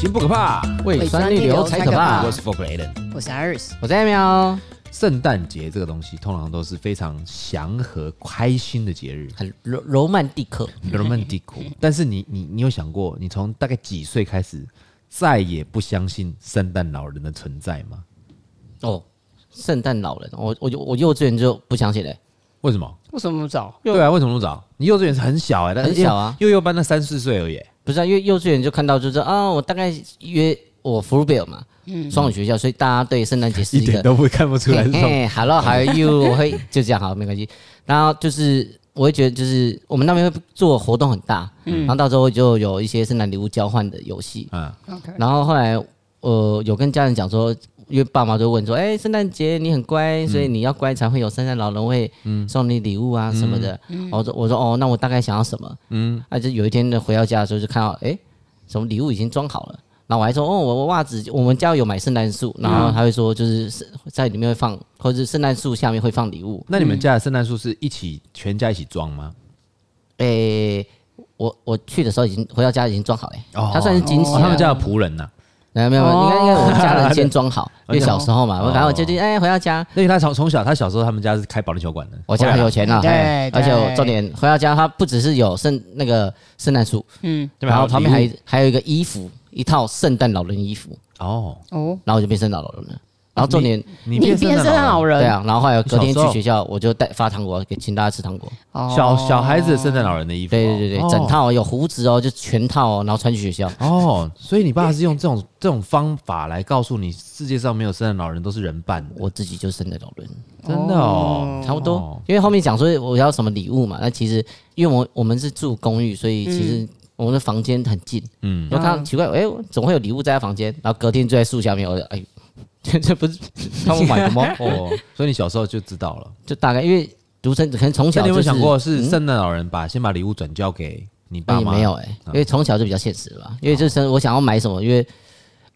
行不可怕，胃酸逆流才可怕。我是 Folk Allen，我是 Iris，我是艾喵。圣诞节这个东西，通常都是非常祥和、开心的节日，很柔柔曼蒂克，柔曼蒂克。但是你你你有想过，你从大概几岁开始再也不相信圣诞老人的存在吗？哦，圣诞老人，我我我幼稚园就不相信嘞。为什么？为什么那么早？对啊，为什么那么早？你幼稚园是很小哎、欸，很小啊，幼幼班那三四岁而已。不是啊，因为幼稚园就看到就是啊，我大概约我福尔嘛。嗯，双语学校，所以大家对圣诞节是一个一点都不会看不出来。哎，Hello，还有 you，我会就这样好，没关系。然后就是我会觉得，就是我们那边会做活动很大，嗯，然后到时候就有一些圣诞礼物交换的游戏，嗯，OK。然后后来呃有跟家人讲说，因为爸妈都问说，哎，圣诞节你很乖，所以你要乖才会有圣诞老人会送你礼物啊什么的。我说我说哦，那我大概想要什么？嗯，啊就有一天呢回到家的时候就看到，哎，什么礼物已经装好了。然后我还说哦，我我袜子，我们家有买圣诞树，然后他会说就是在里面会放，或者是圣诞树下面会放礼物。那你们家的圣诞树是一起全家一起装吗？诶，我我去的时候已经回到家已经装好了，哦他算是惊喜。他们家的仆人呐？没有没有，应该应该我们家人先装好，因为小时候嘛，我然后就就哎回到家，因为他从从小他小时候他们家是开保龄球馆的，我家很有钱啊，对，而且我重点回到家，他不只是有圣那个圣诞树，嗯，然后旁边还还有一个衣服。一套圣诞老人衣服。哦。哦，然后我就变圣诞老人了。然后重点，你变圣诞老人，对啊。然后后来隔天去学校，我就带发糖果给请大家吃糖果。哦小小孩子的圣诞老人的衣服，对对对对，整套有胡子哦，就全套哦，然后穿去学校。哦，所以你爸是用这种这种方法来告诉你，世界上没有圣诞老人，都是人扮的。我自己就是圣诞老人，真的哦，差不多。因为后面讲说我要什么礼物嘛，那其实因为我我们是住公寓，所以其实。我们的房间很近，嗯，我看奇怪，哎，总会有礼物在他房间，然后隔天就在树下面，我说，哎，这 这不是 他们买的吗？哦，所以你小时候就知道了，就大概因为独生子可能从小，你有没有想过是圣诞老人把先把礼物转交给你爸妈？没有哎，因为从小就比较现实吧，因为就是我想要买什么，因为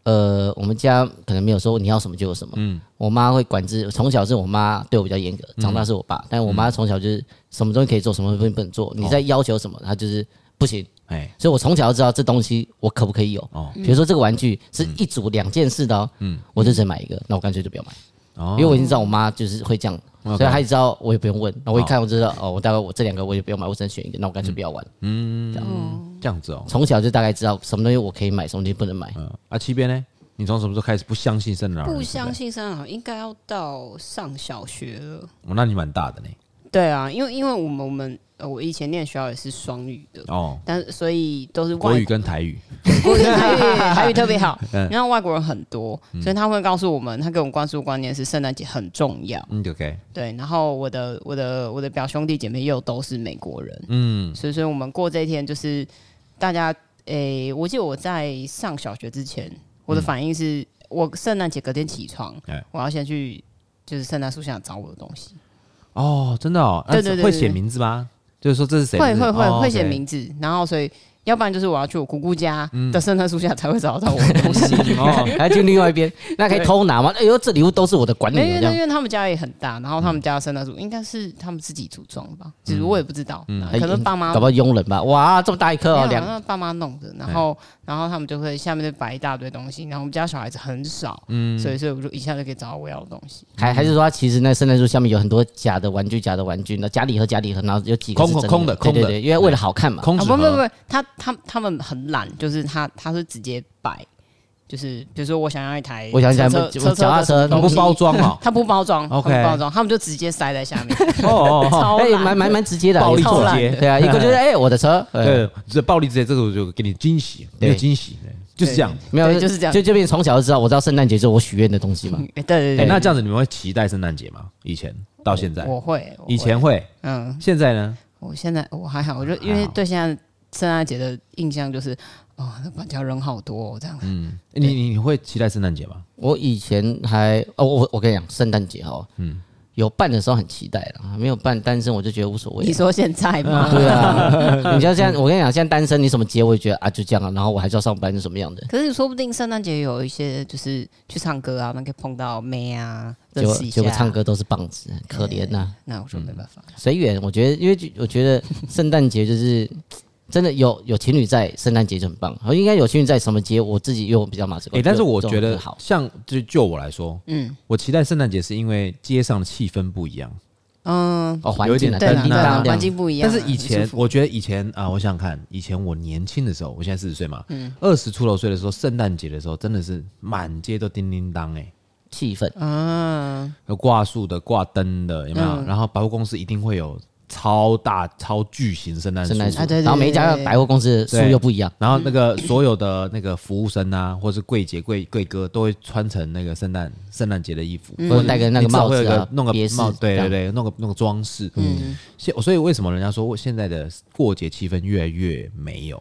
呃，我们家可能没有说你要什么就有什么，嗯，我妈会管制，从小是我妈对我比较严格，长大是我爸，但我妈从小就是什么东西可以做，什么东西不能做，你在要求什么，她就是不行。哎，所以我从小就知道这东西我可不可以有哦。比如说这个玩具是一组两件事的哦，嗯，我就只买一个，那我干脆就不要买哦，因为我已经知道我妈就是会这样，所以她也知道我也不用问。那我一看我就知道哦，我大概我这两个我也不用买，我只能选一个，那我干脆不要玩。嗯，这样这样子哦，从小就大概知道什么东西我可以买，什么东西不能买。嗯，啊，七边呢？你从什么时候开始不相信圣诞老人？不相信圣诞老人应该要到上小学了。哦，那你蛮大的呢。对啊，因为因为我们我们呃，我以前念学校也是双语的哦，但是所以都是国语跟台语，国语台语 台语特别好，然后外国人很多，所以他会告诉我们，他给我们灌输观念是圣诞节很重要。嗯，OK，对，然后我的我的我的表兄弟姐妹又都是美国人，嗯，所以所以我们过这一天就是大家诶，我记得我在上小学之前，我的反应是我圣诞节隔天起床，我要先去就是圣诞树下找我的东西。哦，真的哦，对对对，会写名字吗？就是说这是谁？会会会会写名字，然后所以。要不然就是我要去我姑姑家的圣诞树下才会找到我的东西，哦，还去另外一边，那可以偷拿吗？哎呦，这礼物都是我的管理。因为因为他们家也很大，然后他们家的圣诞树应该是他们自己组装吧，其实我也不知道，可能爸妈搞不好佣人吧。哇，这么大一颗哦，两个爸妈弄的，然后然后他们就会下面就摆一大堆东西，然后我们家小孩子很少，嗯，所以所以我就一下就可以找到我要的东西。还还是说，其实那圣诞树下面有很多假的玩具，假的玩具，那假礼盒，假礼盒，然后有几个空空的，空的，对，因为为了好看嘛。空不不不，他他他们很。懒，就是他，他是直接摆，就是比如说我想要一台，我想想车车脚踏车，他不包装啊，他不包装，OK，不包装，他们就直接塞在下面，哦哦，超，蛮蛮蛮直接的，暴力直接，对啊，一个就是哎，我的车，对，这暴力直接，这个我就给你惊喜，没有惊喜，就是这样，没有就是这样，就这边从小就知道，我知道圣诞节是我许愿的东西嘛，对对对，那这样子你们会期待圣诞节吗？以前到现在，我会，以前会，嗯，现在呢？我现在我还好，我就因为对现在圣诞节的印象就是。哦，那板桥人好多哦，这样。嗯，你你你会期待圣诞节吗？我以前还哦，我我跟你讲，圣诞节哈，嗯，有办的时候很期待了，没有办单身我就觉得无所谓。你说现在吗？对啊，你像现在，我跟你讲，现在单身你什么节我也觉得啊就这样啊，然后我还是要上班是什么样的？可是你说不定圣诞节有一些就是去唱歌啊，那可以碰到妹啊，结果结果唱歌都是棒子，可怜呐。那我说没办法，随缘。我觉得，因为我觉得圣诞节就是。真的有有情侣在圣诞节就很棒，而应该有情侣在什么节，我自己又比较马子。哎，但是我觉得好像就就我来说，嗯，我期待圣诞节是因为街上的气氛不一样。嗯，哦，环境对环境不一样。但是以前，我觉得以前啊，我想想看，以前我年轻的时候，我现在四十岁嘛，嗯，二十出头岁的时候，圣诞节的时候，真的是满街都叮叮当哎，气氛，啊，有挂树的、挂灯的，有没有？然后百货公司一定会有。超大超巨型圣诞树，然后每一家百货公司的树又不一样。然后那个所有的那个服务生啊，或者是柜姐柜柜哥，都会穿成那个圣诞圣诞节的衣服，或者戴个那个帽子啊，弄个帽，对对对，弄个弄个装饰。嗯，现所以为什么人家说现在的过节气氛越来越没有？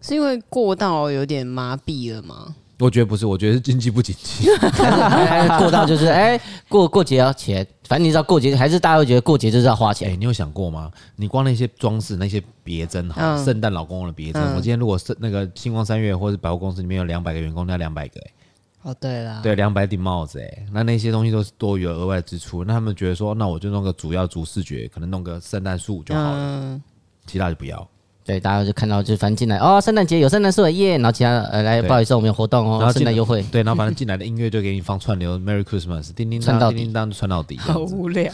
是因为过到有点麻痹了吗？我觉得不是，我觉得是经济不景气，还 过到就是哎、欸，过过节要钱，反正你知道过节还是大家会觉得过节就是要花钱。哎、欸，你有想过吗？你光那些装饰、那些别针哈，圣诞、嗯、老公公的别针，嗯、我今天如果是那个星光三月或者百货公司里面有两百个员工，那两百个哎、欸，哦对了，对，两百顶帽子哎、欸，那那些东西都是多余额外支出，那他们觉得说，那我就弄个主要主视觉，可能弄个圣诞树就好了，嗯、其他就不要。对，大家就看到就反正进来哦，圣诞节有圣诞树耶，然后其他呃来，不好意思，我们有活动哦，圣诞优惠。对，然后反正进来的音乐就给你放串流，Merry Christmas，叮叮当，叮叮当，串到底。好无聊。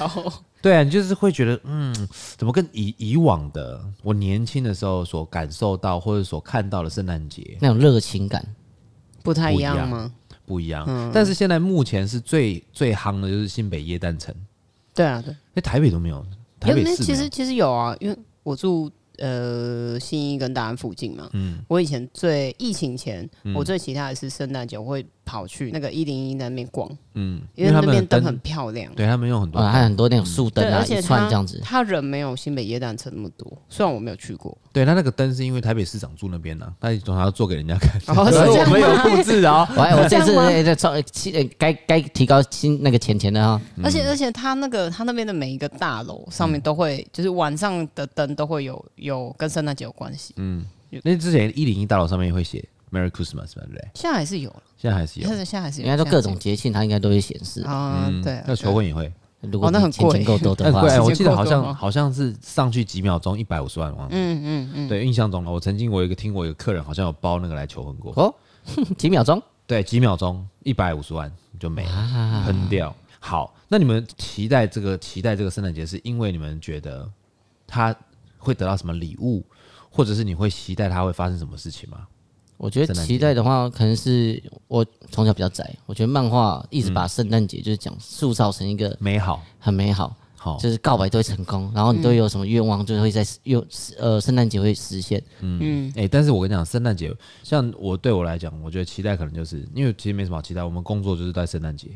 对啊，你就是会觉得，嗯，怎么跟以以往的我年轻的时候所感受到或者所看到的圣诞节那种热情感不太一样吗？不一样。嗯。但是现在目前是最最夯的就是新北耶诞城。对啊，对。那台北都没有，台北其实其实有啊，因为我住。呃，新义跟大安附近嘛，嗯，我以前最疫情前，嗯、我最期待的是圣诞节，我会跑去那个一零一那边逛，嗯，因为那边灯很漂亮，对他们有很多，还有很多那种树灯啊，一串这样子。他人没有新北耶诞城那么多，虽然我没有去过。对他那个灯是因为台北市长住那边呢，他总要做给人家看，所以我没有布置啊。我我这次在创新，该该提高新那个钱钱的哈。而且而且他那个他那边的每一个大楼上面都会，就是晚上的灯都会有有跟圣诞节有关系。嗯，那之前一零一大楼上面也会写 Merry Christmas，对不对？现在还是有，现在还是有，现在还是有，应该说各种节庆它应该都会显示啊。对，那求婚也会。如果那很贵，钱够多的话，贵。我记得好像好像是上去几秒钟一百五十万，嗯嗯嗯，对，印象中了我曾经我有一个听过一个客人好像有包那个来求婚过哦，几秒钟，对，几秒钟一百五十万就没了，喷掉。好，那你们期待这个期待这个圣诞节，是因为你们觉得他会得到什么礼物，或者是你会期待他会发生什么事情吗？我觉得期待的话，可能是我从小比较宅。我觉得漫画一直把圣诞节就是讲塑造成一个美好、很美好，好就是告白都会成功，然后你都有什么愿望，就会在又呃圣诞节会实现。嗯嗯。哎，但是我跟你讲，圣诞节像我对我来讲，我觉得期待可能就是因为其实没什么好期待，我们工作就是在圣诞节。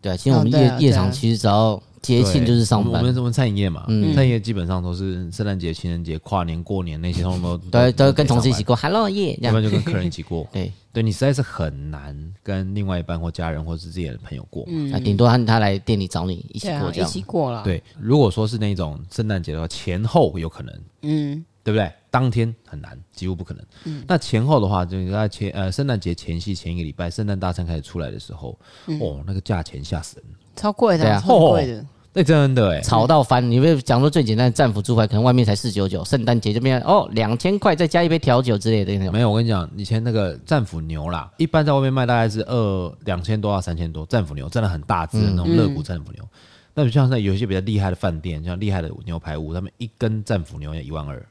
对啊，其实我们夜夜场其实只要。节庆就是上班，我们我们餐饮业嘛，餐饮业基本上都是圣诞节、情人节、跨年、过年那些，通通都都都跟同事一起过，Hello 耶，要不然就跟 客人一起过。对，对你实在是很难跟另外一半或家人或是自己的朋友过，嗯，顶多他他来店里找你一起过，这样一起过了。对，如果说是那种圣诞节的话，前后有可能，嗯，对不对？当天很难，几乎不可能。嗯，那前后的话，就是在前呃圣诞节前夕前一个礼拜，圣诞大餐开始出来的时候，哦，那个价钱吓死人。超贵的，超贵的，那真的哎，炒到翻！你别讲说最简单的战斧猪排，可能外面才四九九，圣诞节这边哦两千块，再加一杯调酒之类的那种。没有，我跟你讲，以前那个战斧牛啦，一般在外面卖大概是二两千多到三千多。战斧牛真的很大只的那种肋骨战斧牛，那就像那有一些比较厉害的饭店，像厉害的牛排屋，他们一根战斧牛要一万二，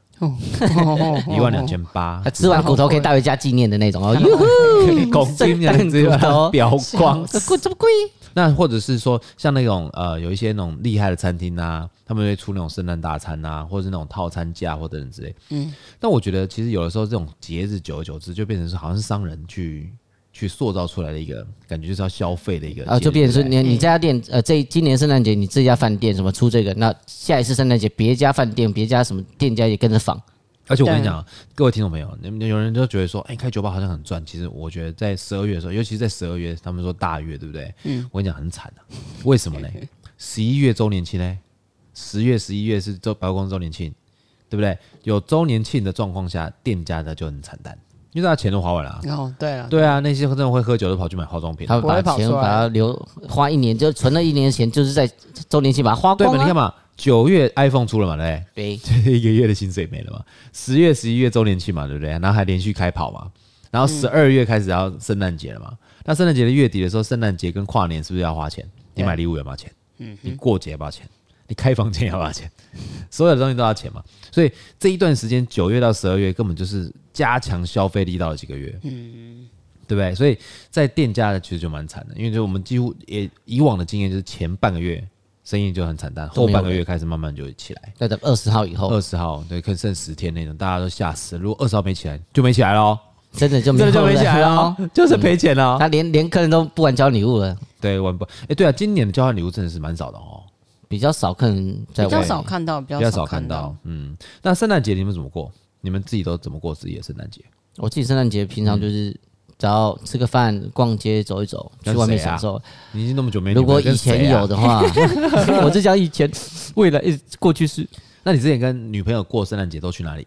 一万两千八，吃完骨头可以带回家纪念的那种哦。哟 吼，圣诞骨头表光，这贵这么贵？那或者是说，像那种呃，有一些那种厉害的餐厅啊，他们会出那种圣诞大餐啊，或者是那种套餐价或者之类。嗯，但我觉得其实有的时候这种节日久而久之就变成是好像是商人去去塑造出来的一个感觉，就是要消费的一个啊，就变成是你你这家店呃，这今年圣诞节你这家饭店什么出这个，那下一次圣诞节别家饭店别家什么店家也跟着仿。而且我跟你讲，各位听众朋友，你们有人就觉得说，哎，开酒吧好像很赚。其实我觉得在十二月的时候，尤其是在十二月，他们说大月，对不对？嗯。我跟你讲，很惨的。为什么呢？十一月周年庆呢？十月、十一月是周百货公司周年庆，对不对？有周年庆的状况下，店家的就很惨淡，因为大家钱都花完了。哦，对啊。对啊，那些真的会喝酒的跑去买化妆品，他们把钱把它留花一年，就存了一年的钱，就是在周年庆把它花光了。对，你看嘛。九月 iPhone 出了嘛，对不对？对，一个月的薪水没了嘛。十月、十一月周年庆嘛，对不对？然后还连续开跑嘛。然后十二月开始要圣诞节了嘛。嗯、那圣诞节的月底的时候，圣诞节跟跨年是不是要花钱？你买礼物要不要钱？嗯，你过节要不要钱？你开房间要不要钱？所有的东西都要钱嘛。所以这一段时间，九月到十二月根本就是加强消费力道的几个月。嗯。对不对？所以在店家的其实就蛮惨的，因为就我们几乎也以往的经验就是前半个月生意就很惨淡，后半个月开始慢慢就起来。在等二十号以后，二十号对，可能剩十天那种，大家都吓死了。如果二十号没起来，就没起来喽，真的就没真的就没起来了，就是赔钱了。他连连客人都不敢交礼物了，对，玩不。哎，对啊，今年的交换礼物真的是蛮少的哦，比较少可能在比较少看到，比较少看到。嗯，那圣诞节你们怎么过？你们自己都怎么过自己的圣诞节？我自己圣诞节平常就是。只要吃个饭、逛街、走一走，去外面享受。你已经那么久没，如果以前有的话，我就讲以前，未来过去式。那你之前跟女朋友过圣诞节都去哪里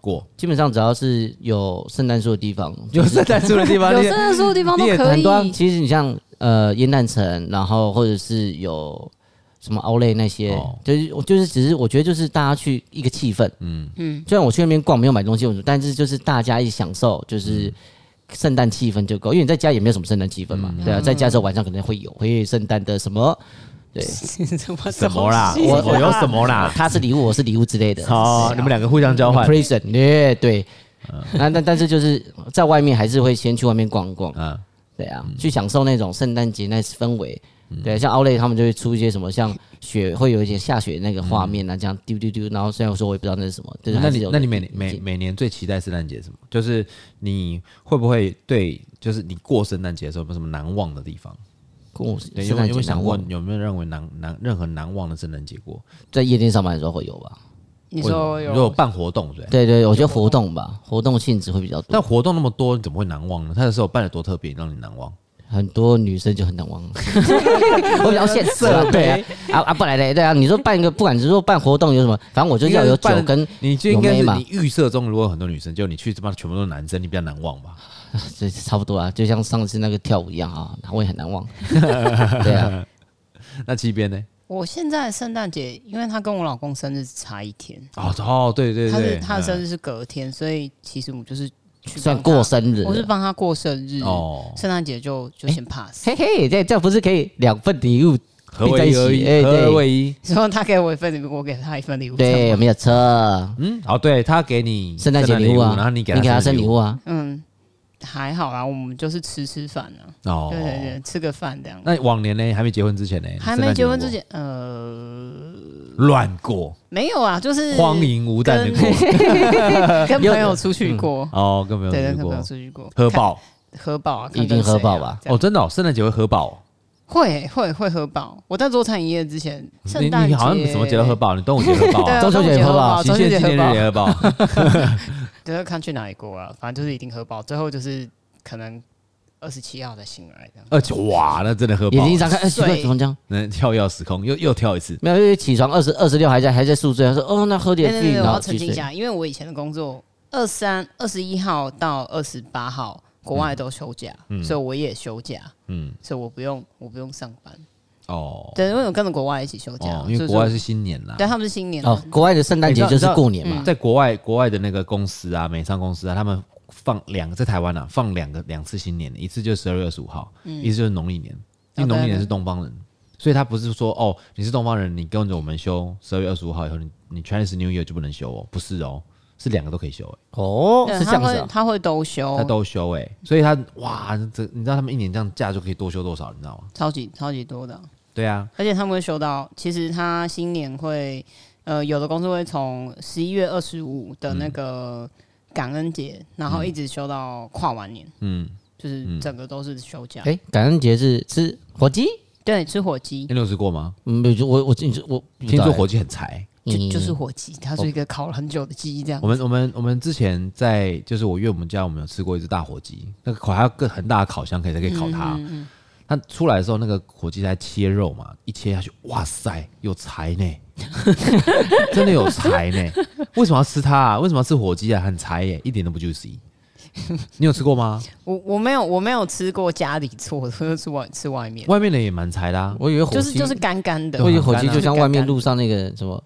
过？基本上只要是有圣诞树的地方，有圣诞树的地方，有圣诞树的地方都可以。很多其实你像呃烟诞城，然后或者是有什么 Outlet 那些，就是我就是只是我觉得就是大家去一个气氛，嗯。嗯。虽然我去那边逛没有买东西，但是就是大家一起享受，就是。圣诞气氛就够，因为你在家也没有什么圣诞气氛嘛，嗯、对啊，在家的时候晚上可能会有，会圣诞的什么，对，什么什么啦，我我有什么啦，他是礼物，我是礼物之类的，好，啊、你们两个互相交换，present，对对，那但但是就是在外面还是会先去外面逛一逛，嗯，对啊，去享受那种圣诞节那氛围。对，像奥莱他们就会出一些什么，像雪会有一些下雪那个画面啊，这样丢丢丢。然后虽然我说我也不知道那是什么，就是那你那你每每每年最期待圣诞节什么？就是你会不会对，就是你过圣诞节的时候有没有什么难忘的地方？过圣诞节有没有想问有没有认为难难任何难忘的圣诞节过？在夜店上班的时候会有吧？你说有，如果办活动对？对对，我觉得活动吧，活动性质会比较多。但活动那么多，你怎么会难忘呢？他的时候办的多特别，让你难忘？很多女生就很难忘，我比较现实啊，对啊，啊啊不来嘞，对啊，你说办一个，不管是说办活动有什么，反正我就要有酒跟，你就应该是你预设中如果有很多女生，就你去这帮全部都是男生，你比较难忘吧？这差不多啊，就像上次那个跳舞一样啊，我也很难忘。对啊，那这边呢？我现在圣诞节，因为他跟我老公生日差一天哦哦，对对对，他是他的生日是隔天，所以其实我们就是。算过生日，我是帮他过生日哦。圣诞节就就先 pass。嘿嘿，这这不是可以两份礼物合在一起？哎，合二为一。然后他给我一份礼物，我给他一份礼物。对，没有车。嗯，哦，对他给你圣诞节礼物啊，然后你给你给他生礼物啊。嗯，还好啦，我们就是吃吃饭啊。哦，对对对，吃个饭这样。那往年呢？还没结婚之前呢？还没结婚之前，呃。乱过没有啊，就是荒淫无胆的过，跟朋友出去过哦，跟朋友对，跟朋友出去过，喝爆喝爆啊，一定喝爆吧？哦，真的，圣诞节会喝爆，会会会喝爆。我在做餐饮业之前，你你好像什么节都喝爆，你端午节喝爆，中秋节喝爆，七夕纪念日也喝爆，就是看去哪里过啊，反正就是一定喝爆，最后就是可能。二十七号才醒来的，而且哇，那真的喝爆，眼睛一张开，哎，奇怪，怎么这样？那跳跃时空，又又跳一次。没有，因为起床二十二十六还在还在宿醉，他说哦，那喝点醉。我要澄清一下，因为我以前的工作二三二十一号到二十八号国外都休假，所以我也休假，嗯，所以我不用我不用上班。哦，对，因为我跟着国外一起休假，因为国外是新年啦，对，他们是新年哦，国外的圣诞节就是过年嘛，在国外国外的那个公司啊，美商公司啊，他们。放两个在台湾啊，放两个两次新年，一次就是十二月二十五号，嗯、一次就是农历年。因为农历年是东方人，所以他不是说哦，你是东方人，你跟着我们休十二月二十五号以后，你你 Chinese New Year 就不能休哦，不是哦，是两个都可以休哎。哦，是这样子，啊，他会，他会都休，他都休哎，所以他哇，这你知道他们一年这样假就可以多休多少，你知道吗？超级超级多的。对啊，而且他们会休到，其实他新年会，呃，有的公司会从十一月二十五的那个。嗯感恩节，然后一直休到跨完年，嗯，就是整个都是休假。哎，感恩节是吃火鸡？对，吃火鸡。你有吃过吗？没有，我我我我听说火鸡很柴，就就是火鸡，它是一个烤了很久的鸡，这样。我们我们我们之前在就是我岳母家，我们有吃过一只大火鸡，那个烤还要个很大的烤箱，可以才可以烤它。它出来的时候，那个火鸡在切肉嘛，一切下去，哇塞，有柴呢。真的有柴呢？为什么要吃它啊？为什么要吃火鸡啊？很柴耶，一点都不 juicy。你有吃过吗？我我没有，我没有吃过家里做的，都 是外吃外面。外面的也蛮柴的啊，我以为火鸡就是就是干干的，我以为火鸡就像外面路上那个什么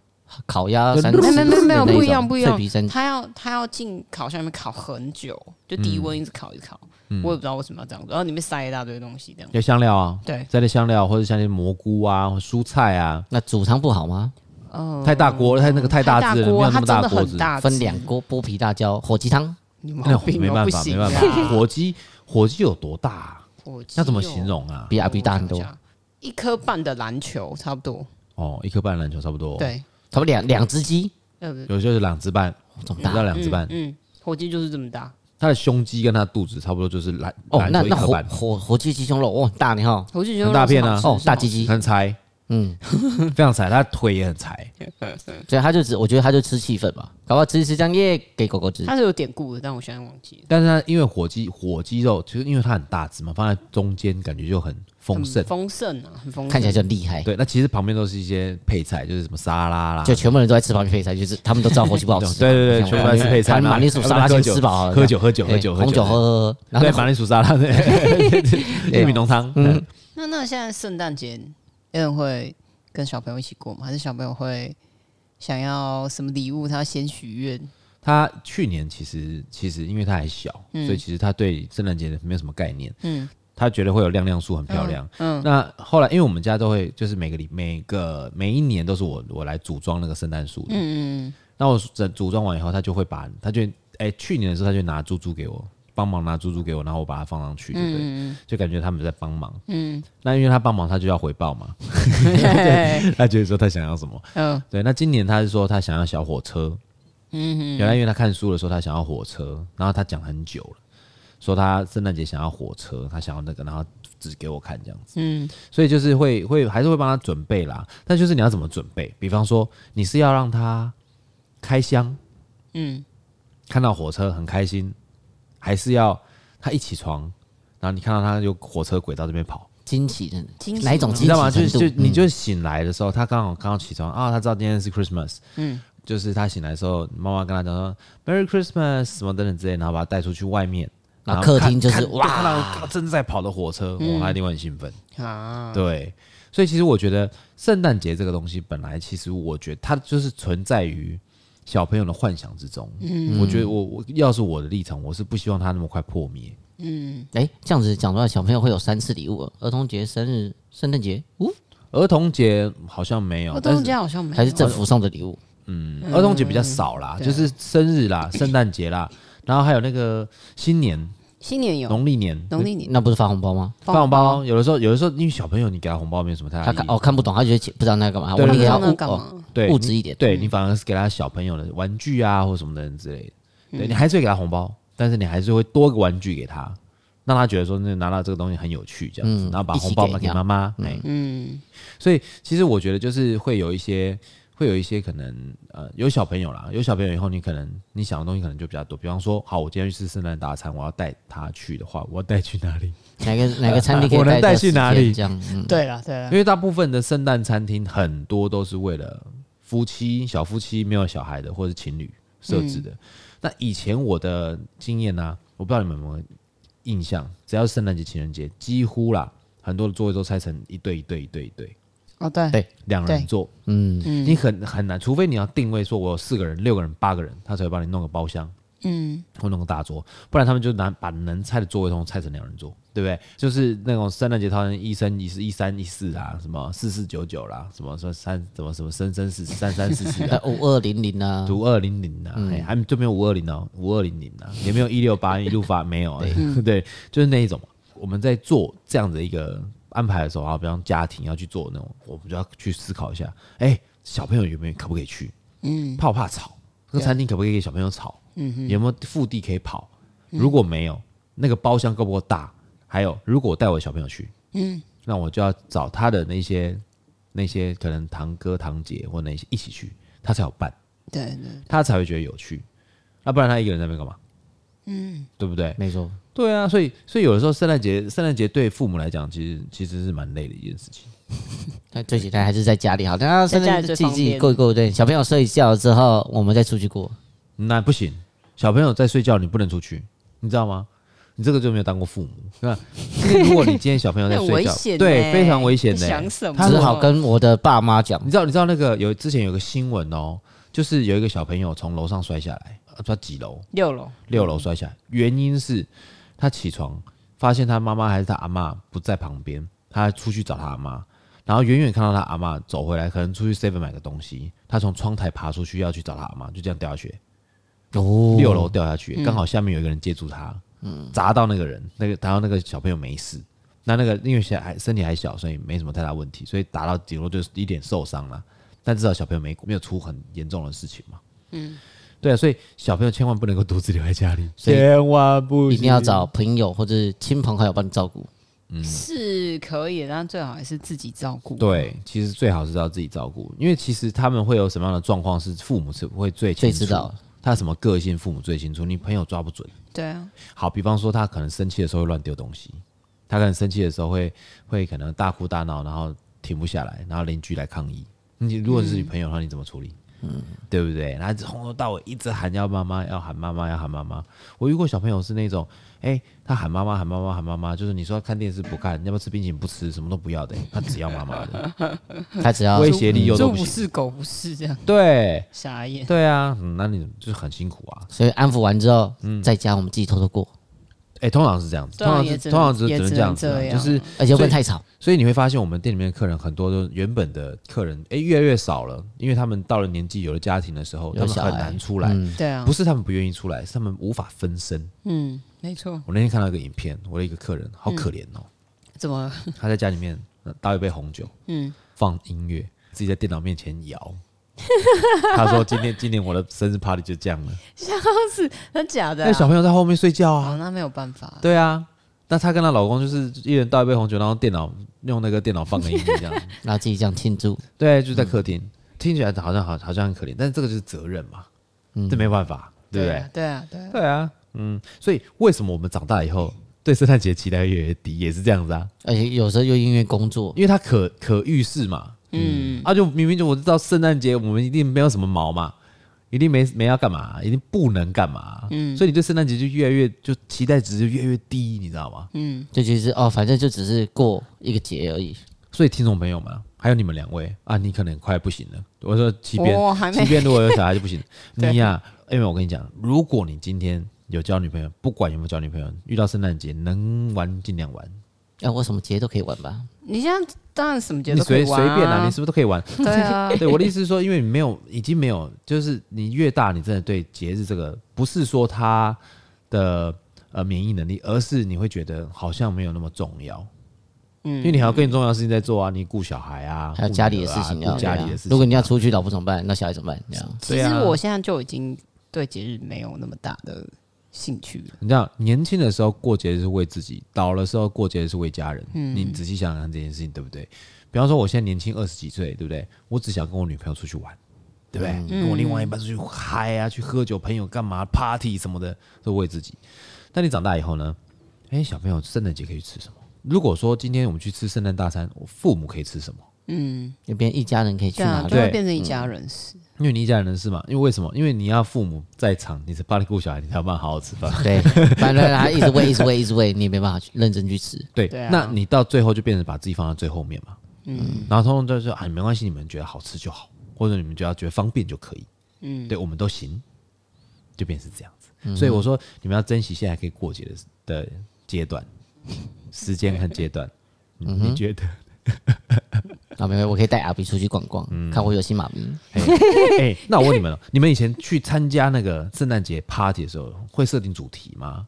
烤鸭，没没没没有不一样不一样。它要它要进烤箱里面烤很久，就低温一直烤一直烤。我也不知道为什么要这样，然后里面塞一大堆东西，这样。有香料啊，对，塞点香料或者像些蘑菇啊、蔬菜啊。那煮汤不好吗？哦，太大锅，太那个太大只了，没有那么大锅子，分两锅剥皮大椒火鸡汤。那没办法，没办法。火鸡火鸡有多大？火鸡那怎么形容啊？比阿比大很多，一颗半的篮球差不多。哦，一颗半篮球差不多。对，差不多两两只鸡，有些是两只半，这么大，两只半。嗯，火鸡就是这么大。它的胸肌跟它肚子差不多，就是篮哦，那那火火火鸡鸡胸肉哦，大你看，火鸡鸡胸肉很大片啊，哦，大鸡鸡很柴。嗯，非常柴，它腿也很柴，所以他就只，我觉得它就吃气氛吧，搞不好吃一吃这样也给狗狗吃。它是有典故的，但我现在忘记了。但是它因为火鸡火鸡肉，其实因为它很大只嘛，放在中间感觉就很丰盛，丰盛啊，很丰盛，看起来就厉害。对，那其实旁边都是一些配菜，就是什么沙拉啦，就全部人都在吃旁边配菜，就是他们都知道火鸡不好吃。对对对，全部在吃配菜，马铃薯沙拉先吃饱，喝酒喝酒喝酒，红酒喝喝，然后马铃薯沙拉，对，玉米浓汤。嗯，那那现在圣诞节有人会跟小朋友一起过吗？还是小朋友会想要什么礼物？他先许愿。他去年其实其实因为他还小，嗯、所以其实他对圣诞节没有什么概念。嗯，他觉得会有亮亮树很漂亮。嗯，嗯那后来因为我们家都会就是每个礼每个每一年都是我我来组装那个圣诞树的。嗯嗯。那我整组装完以后，他就会把他就哎、欸、去年的时候他就拿猪猪给我。帮忙拿猪猪给我，然后我把它放上去，对不对？就感觉他们在帮忙。嗯，那因为他帮忙，他就要回报嘛。他觉得说他想要什么？嗯，对。那今年他是说他想要小火车。嗯哼。原来因为他看书的时候他想要火车，然后他讲很久了，说他圣诞节想要火车，他想要那个，然后指给我看这样子。嗯。所以就是会会还是会帮他准备啦，但就是你要怎么准备？比方说你是要让他开箱，嗯，看到火车很开心。还是要他一起床，然后你看到他有火车轨道这边跑，惊喜的，哪一种惊喜？你知道吗？就就你就醒来的时候，他刚好刚好起床啊，他知道今天是 Christmas，嗯，就是他醒来的时候，妈妈跟他讲说 Merry Christmas 什么等等之类，然后把他带出去外面，然后客厅就是哇，看到正在跑的火车，哇，他一定会很兴奋啊。对，所以其实我觉得圣诞节这个东西本来其实我觉得它就是存在于。小朋友的幻想之中，嗯，我觉得我我要是我的立场，我是不希望它那么快破灭。嗯，哎，这样子讲的话，小朋友会有三次礼物：儿童节、生日、圣诞节。哦，儿童节好像没有，儿童节好像没有，还是政府送的礼物。嗯，儿童节比较少啦，就是生日啦、圣诞节啦，然后还有那个新年。新年有，农历年，农历年那不是发红包吗？发红包，有的时候，有的时候，因为小朋友，你给他红包没有什么太大意义。他看哦看不懂，他觉得不知道那干嘛。我你给他物干嘛？对，物质一点。对，你反而是给他小朋友的玩具啊，或什么的之类的。对，你还是会给他红包，但是你还是会多个玩具给他，让他觉得说那拿到这个东西很有趣，这样子，然后把红包拿给妈妈。嗯，所以其实我觉得就是会有一些。会有一些可能，呃，有小朋友啦，有小朋友以后，你可能你想的东西可能就比较多。比方说，好，我今天去吃圣诞大餐，我要带他去的话，我要带去哪里？哪个哪个 餐厅可以我能带去哪里？这样，嗯、对了对了，因为大部分的圣诞餐厅很多都是为了夫妻、小夫妻没有小孩的或者是情侣设置的。嗯、那以前我的经验呢、啊，我不知道你们有没有印象，只要是圣诞节、情人节，几乎啦，很多的座位都拆成一对一对一对一对。哦，对。对，两人座，嗯，你很很难，除非你要定位说，我有四个人、六个人、八个人，他才会帮你弄个包厢，嗯，或弄个大桌，不然他们就拿把能拆的座位都拆成两人座，对不对？就是那种圣诞节套餐，一生一四、一三一四啊，什么四四九九啦，什么说三什么什么生生四三三四四，五二零零啊，五二零零啊，哎，还就没有五二零哦，五二零零啊，也没有一六八一路发没有，对，就是那一种，我们在做这样的一个。安排的时候啊，比方家庭要去做那种，我们就要去思考一下，哎、欸，小朋友有没有可不可以去？嗯，怕不怕吵？那个餐厅可不可以给小朋友吵？嗯哼，有没有腹地可以跑？如果没有，那个包厢够不够大？还有，如果我带我小朋友去，嗯，那我就要找他的那些那些可能堂哥堂姐或那些一起去，他才有伴，对对，他才会觉得有趣。那不然他一个人在那边干嘛？嗯，对不对？没错。对啊，所以所以有的时候圣诞节，圣诞节对父母来讲，其实其实是蛮累的一件事情。那最简单还是在家里好，等下圣诞节自己自己过一过。对，小朋友睡觉之后，我们再出去过。那不行，小朋友在睡觉，你不能出去，你知道吗？你这个就没有当过父母，对吧？如果你今天小朋友在睡觉，欸、对，非常危险的。想什么？他只好跟我的爸妈讲。你知道？你知道那个有之前有个新闻哦，就是有一个小朋友从楼上摔下来，不知道几楼？六楼。六楼摔下来，原因是他起床发现他妈妈还是他阿妈不在旁边，他出去找他阿妈，然后远远看到他阿妈走回来，可能出去 seven 买个东西，他从窗台爬出去要去找他阿妈，就这样掉下去。哦，六楼掉下去，刚好下面有一个人接住他。嗯，砸到那个人，那个然后那个小朋友没事，那那个因为现在还身体还小，所以没什么太大问题，所以打到顶多就是一点受伤了，但至少小朋友没没有出很严重的事情嘛。嗯，对啊，所以小朋友千万不能够独自留在家里，千万不一定要找朋友或者亲朋好友帮你照顾。嗯，是可以，但最好还是自己照顾。对，其实最好是要自己照顾，因为其实他们会有什么样的状况，是父母是会最清楚最知道。他什么个性，父母最清楚。你朋友抓不准。对啊。好，比方说他可能生气的时候会乱丢东西，他可能生气的时候会会可能大哭大闹，然后停不下来，然后邻居来抗议。你如果是你朋友的话，你怎么处理？嗯，对不对？然后从头到尾一直喊要妈妈，要喊妈妈，要喊妈妈。我遇过小朋友是那种。哎、欸，他喊妈妈，喊妈妈，喊妈妈，就是你说看电视不看，要不要吃冰淇淋不吃，什么都不要的，他只要妈妈的，他只要威胁利诱都不是狗不是这样，对，傻眼，对啊，嗯，那你就是很辛苦啊。所以安抚完之后，嗯，在家我们自己偷偷过。哎、欸，通常是这样子，通常是通常只只能这样子，就是而且不能太吵。所以你会发现，我们店里面的客人很多都原本的客人，哎、欸，越来越少了，因为他们到了年纪，有了家庭的时候，他们很难出来。对啊，不是他们不愿意出来，是他们无法分身。嗯。没错，我那天看到一个影片，我的一个客人好可怜哦。怎么？他在家里面倒一杯红酒，嗯，放音乐，自己在电脑面前摇。他说：“今天今年我的生日 party 就这样了。”笑死，真假的、啊？那小朋友在后面睡觉啊，哦、那没有办法。对啊，那她跟她老公就是一人倒一杯红酒，然后电脑用那个电脑放个音乐这样，然后自己这样庆祝。对，就在客厅，嗯、听起来好像好好像很可怜，但是这个就是责任嘛，嗯，这没办法，对不对？对啊，对啊，对啊。嗯，所以为什么我们长大以后对圣诞节期待越来越低，也是这样子啊？而且有时候又因为工作，因为他可可预示嘛，嗯，啊，就明明就我知道圣诞节我们一定没有什么毛嘛，一定没没要干嘛，一定不能干嘛，嗯，所以你对圣诞节就越来越就期待值就越来越低，你知道吗？嗯，就其实哦，反正就只是过一个节而已。所以听众朋友们，还有你们两位啊，你可能快不行了。我说即便即便如果有小孩就不行。你呀、啊，因为我跟你讲，如果你今天。有交女朋友，不管有没有交女朋友，遇到圣诞节能玩尽量玩。哎、啊，我什么节都可以玩吧？你现在当然什么节都可以玩，啊，随便啊，你是不是都可以玩？对啊，对，我的意思是说，因为你没有，已经没有，就是你越大，你真的对节日这个不是说他的呃免疫能力，而是你会觉得好像没有那么重要。嗯，因为你还有更重要的事情在做啊，你顾小孩啊，还有家里的事情要，顾家里的事情，啊。如果你要出去，老婆怎么办？那小孩怎么办？这样。其实我现在就已经对节日没有那么大的。兴趣，你知道，年轻的时候过节是为自己，老的时候过节是为家人。嗯，你仔细想想这件事情，对不对？比方说，我现在年轻二十几岁，对不对？我只想跟我女朋友出去玩，对不对？嗯、跟我另外一半出去嗨啊，去喝酒，朋友干嘛，party 什么的，都为自己。但你长大以后呢？哎，小朋友，圣诞节可以吃什么？如果说今天我们去吃圣诞大餐，我父母可以吃什么？嗯，有变一家人可以去哪里？对，变成一家人吃。因为你一家人的事嘛，因为为什么？因为你要父母在场，你是帮你顾小孩，你才有办法好好吃饭。对，反正他一直喂，一直喂，一直喂，你也没办法去认真去吃。对，对啊、那你到最后就变成把自己放在最后面嘛。嗯，然后通通就说啊，没关系，你们觉得好吃就好，或者你们就要觉得方便就可以。嗯，对，我们都行，就变成这样子。嗯、所以我说，你们要珍惜现在可以过节的的阶段、时间和阶段。嗯，你觉得？啊，没有，我可以带阿比出去逛逛，嗯、看我有新妈咪。哎、欸，那我问你们了，你们以前去参加那个圣诞节 party 的时候，会设定主题吗？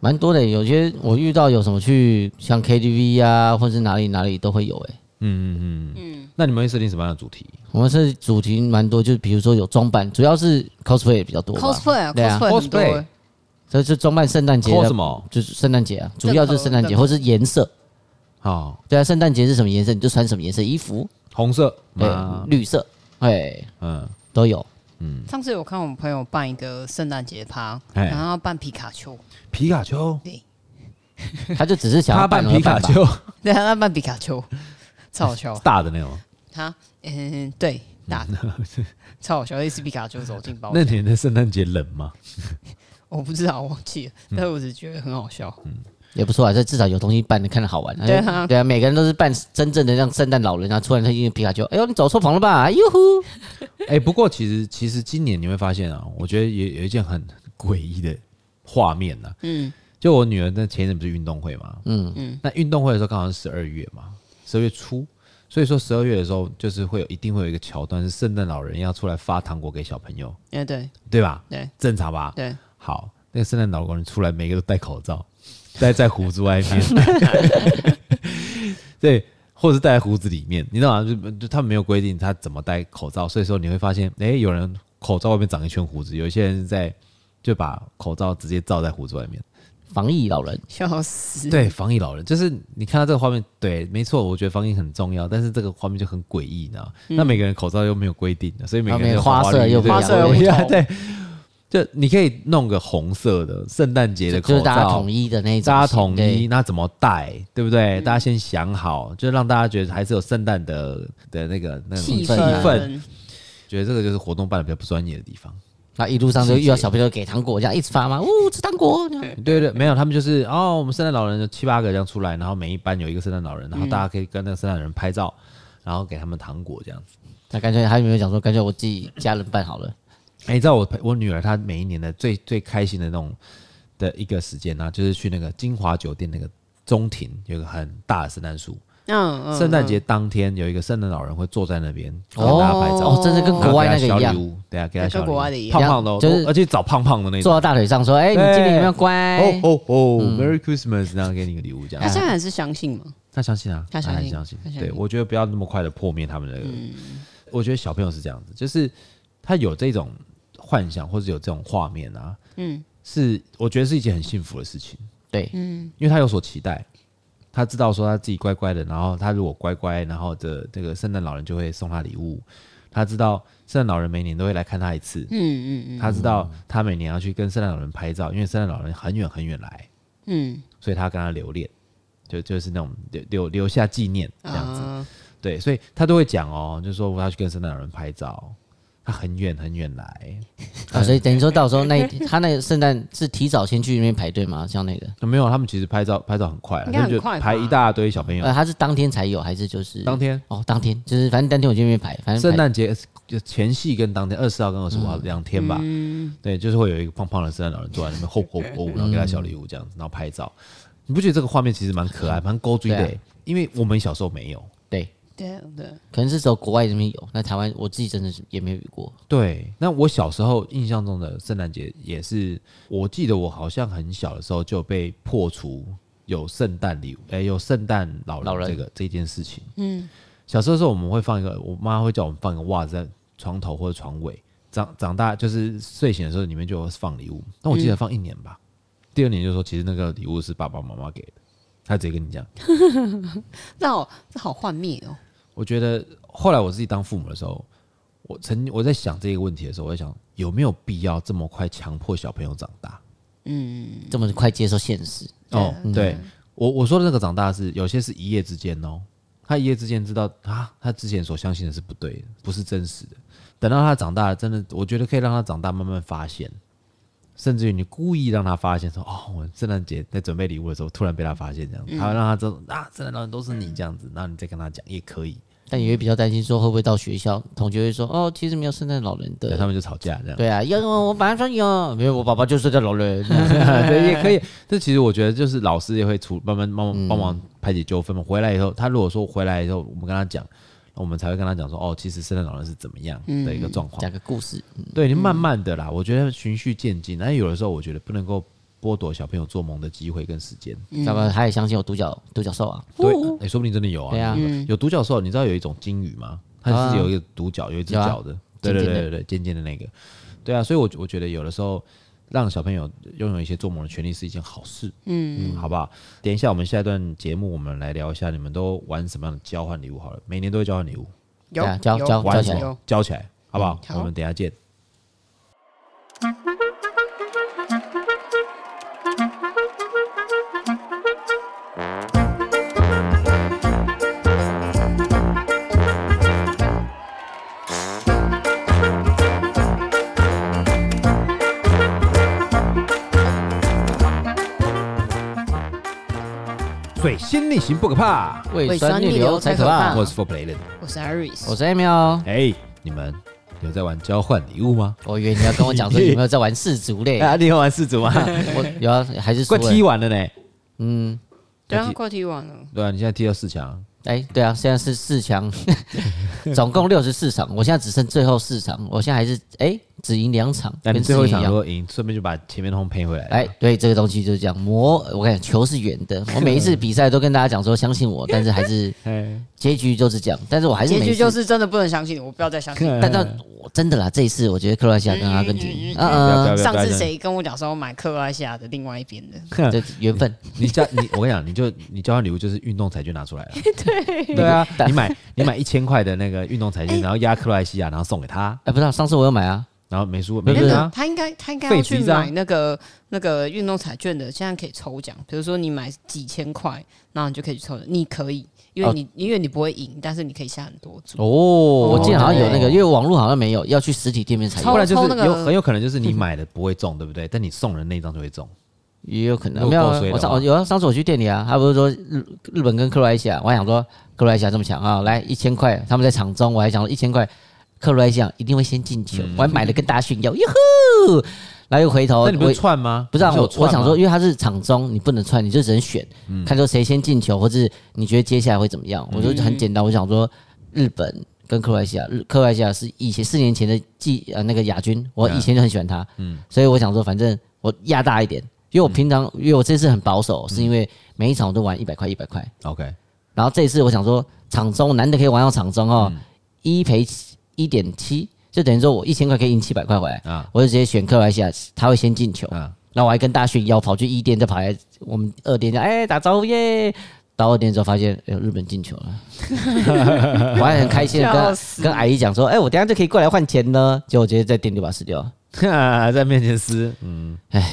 蛮多的，有些我遇到有什么去像 KTV 啊，或者是哪里哪里都会有。哎，嗯嗯嗯嗯。那你们会设定什么样的主题？我们是主题蛮多，就是比如说有装扮，主要是 cosplay 也比较多。cosplay，对啊，cosplay，这是装扮圣诞节的什么？就是圣诞节啊，主要就是圣诞节，或是颜色。好，对啊，圣诞节是什么颜色，你就穿什么颜色衣服。红色，对，绿色，哎，嗯，都有。嗯，上次我看我们朋友办一个圣诞节趴，然后办皮卡丘。皮卡丘，对，他就只是想要办皮卡丘，对，他办皮卡丘，超好笑，大的那种。他，嗯，对，大的，超好笑，一只皮卡丘走进包。那年的圣诞节冷吗？我不知道，我忘记了，但是我只觉得很好笑。嗯，也不错啊，这至少有东西扮的，看着好玩。对啊，对啊，每个人都是扮真正的像圣诞老人啊，突然他因为皮卡丘，哎呦，你走错房了吧？哟呼！哎，不过其实其实今年你会发现啊，我觉得也有一件很诡异的画面呢。嗯，就我女儿那前一阵不是运动会嘛，嗯嗯，那运动会的时候刚好是十二月嘛，十二月初。所以说十二月的时候，就是会有一定会有一个桥段，是圣诞老人要出来发糖果给小朋友。哎，对，对吧？对，正常吧？对。好，那个圣诞老人出来，每个都戴口罩，戴在胡子外面。对，或者是戴在胡子里面，你知道吗？就就他们没有规定他怎么戴口罩，所以说你会发现，哎，有人口罩外面长一圈胡子，有一些人在就把口罩直接罩在胡子外面。防疫老人，笑死！对，防疫老人就是你看到这个画面，对，没错，我觉得防疫很重要，但是这个画面就很诡异，你知道？那、嗯、每个人口罩又没有规定的，所以每个人花色又花色又不同，对，就你可以弄个红色的圣诞节的口罩，就是大家统一的那种，大家统一，那怎么戴，对不对？嗯、大家先想好，就让大家觉得还是有圣诞的的那个那种气氛，觉得这个就是活动办的比较不专业的地方。那一路上就遇到小朋友给糖果，这样一直发吗，呜，吃糖果。对对对，没有，他们就是哦，我们圣诞老人就七八个这样出来，然后每一班有一个圣诞老人，然后大家可以跟那个圣诞老人拍照，然后给他们糖果这样子。那干脆还有没有讲说，干脆我自己家人办好了？哎，你知道我我女儿她每一年的最最开心的那种的一个时间呢，就是去那个金华酒店那个中庭有一个很大的圣诞树。嗯，圣诞节当天有一个圣诞老人会坐在那边跟大家拍照，哦，真的跟国外那个一样。对啊，给他小礼物，胖胖的，就是而且找胖胖的那种，坐到大腿上说：“哎，你今年有没有乖？哦哦哦，Merry Christmas，然后给你个礼物这样。”他现在还是相信吗？他相信啊，他相信，相信。对，我觉得不要那么快的破灭他们的。我觉得小朋友是这样子，就是他有这种幻想或者有这种画面啊，嗯，是我觉得是一件很幸福的事情。对，嗯，因为他有所期待。他知道说他自己乖乖的，然后他如果乖乖，然后的这个圣诞老人就会送他礼物。他知道圣诞老人每年都会来看他一次，嗯嗯嗯。他知道他每年要去跟圣诞老人拍照，因为圣诞老人很远很远来，嗯，所以他跟他留恋，就就是那种留留留下纪念这样子，啊、对，所以他都会讲哦，就是说我要去跟圣诞老人拍照。他很远很远来啊，所以等于说到时候那 他那个圣诞是提早先去那边排队吗？像那个没有，他们其实拍照拍照很快，应该很快，排一大堆小朋友。呃，他是当天才有还是就是当天？哦，当天就是反正当天我去那边排，反正圣诞节就前戏跟当天二十号跟二十五号两天吧。嗯，对，就是会有一个胖胖的圣诞老人坐在那边，吼吼吼，然后给他小礼物这样子，然后拍照。你不觉得这个画面其实蛮可爱、蛮勾追的？因为我们小时候没有。对对，可能是只有国外这边有，那台湾我自己真的是也没有遇过。对，那我小时候印象中的圣诞节也是，我记得我好像很小的时候就被破除有圣诞礼物，哎，有圣诞老人这个人这件事情。嗯，小时候的时候我们会放一个，我妈会叫我们放一个袜子在床头或者床尾，长长大就是睡醒的时候里面就会放礼物。那我记得放一年吧，嗯、第二年就说其实那个礼物是爸爸妈妈给的，他直接跟你讲，那好这好幻灭哦。我觉得后来我自己当父母的时候，我曾我在想这个问题的时候，我在想有没有必要这么快强迫小朋友长大？嗯，这么快接受现实？哦，对我我说的那个长大是有些是一夜之间哦，他一夜之间知道啊，他之前所相信的是不对的，不是真实的。等到他长大了，真的，我觉得可以让他长大，慢慢发现，甚至于你故意让他发现说，哦，我圣诞节在准备礼物的时候，突然被他发现这样子，他会让他知道啊，圣诞老人都是你这样子，然后你再跟他讲也可以。但也会比较担心，说会不会到学校，同学会说哦，其实没有圣诞老人的，他们就吵架这样。对啊，因为我本来说有，没有，我爸爸就是圣诞老人，对，也可以。这其实我觉得就是老师也会出慢慢帮忙帮忙排解纠纷嘛。回来以后，他如果说回来以后，我们跟他讲，我们才会跟他讲说哦，其实圣诞老人是怎么样的一个状况，讲个故事。对，你慢慢的啦，我觉得循序渐进。但有的时候我觉得不能够。剥夺小朋友做梦的机会跟时间，要不然他也相信有独角独角兽啊？对，哎，说不定真的有啊。对啊，有独角兽，你知道有一种金鱼吗？它是有一个独角，有一只脚的。对对对对对，尖尖的那个。对啊，所以，我我觉得有的时候让小朋友拥有一些做梦的权利是一件好事。嗯，好不好？等一下，我们下一段节目，我们来聊一下你们都玩什么样的交换礼物好了。每年都会交换礼物，有交交交起来，交起来，好不好？我们等下见。心逆行不可怕，胃酸逆流才可怕。我是 For Play 的，我是 Aris，我是 Emil。哎，你们有在玩交换礼物吗？我以为你要跟我讲说有没有在玩四足嘞？啊，你有玩四足吗？我有啊，还是快踢完了呢。嗯，对啊，快踢完了。对啊，你现在踢到四强。哎，对啊，现在是四强，总共六十四场，我现在只剩最后四场，我现在还是哎只赢两场，但你最后一场如果赢，顺便就把前面通赔回来。哎，对，这个东西就是这样，魔，我跟你讲，球是圆的，我每一次比赛都跟大家讲说相信我，但是还是 结局就是这样，但是我还是结局就是真的不能相信你，我不要再相信。但但我真的啦，这一次我觉得克罗西亚跟阿根廷，嗯嗯，上次谁跟我讲说我买克罗西亚的另外一边的，这缘分。你交你，我跟你讲，你就你交换礼物就是运动彩券拿出来了。对对啊，你买你买一千块的那个运动彩券，然后压克罗西亚，然后送给他。哎，不知道上次我有买啊，然后没输，没输啊。他应该他应该要去买那个那个运动彩券的，现在可以抽奖。比如说你买几千块，然后你就可以去抽奖。你可以。因为你因为你不会赢，但是你可以下很多注。哦，我记得好像有那个，因为网络好像没有，要去实体店面才有。后来就是有很有可能就是你 买的不会中，对不对？但你送人那张就会中，也有可能。没有，我上我有啊，上次我去店里啊，他不是说日日本跟克罗埃西亚，我还想说克罗埃西亚这么强啊，来一千块，他们在场中，我还想说一千块克罗埃西亚一定会先进球，我还买了跟大家炫耀，哟呵。然后又回头，那你不串吗？不是啊，我我想说，因为他是场中，你不能串，你就只能选，看说谁先进球，或者你觉得接下来会怎么样？我就很简单，我想说，日本跟克罗埃西亚，日克罗埃西亚是以前四年前的季呃那个亚军，我以前就很喜欢他，嗯，所以我想说，反正我压大一点，因为我平常因为我这次很保守，是因为每一场我都玩一百块一百块，OK，然后这一次我想说，场中难得可以玩到场中哦，一赔一点七。就等于说，我一千块可以赢七百块回来啊！我就直接选克罗埃西亚，他会先进球。啊。然后我还跟大家炫耀，跑去一店，再跑来我们二店，讲哎打招呼耶。到二店之后发现，哎呦日本进球了，我还很开心的跟跟阿姨讲说，哎我等下就可以过来换钱呢。结果直接在店里把它撕掉，在面前撕，嗯，哎，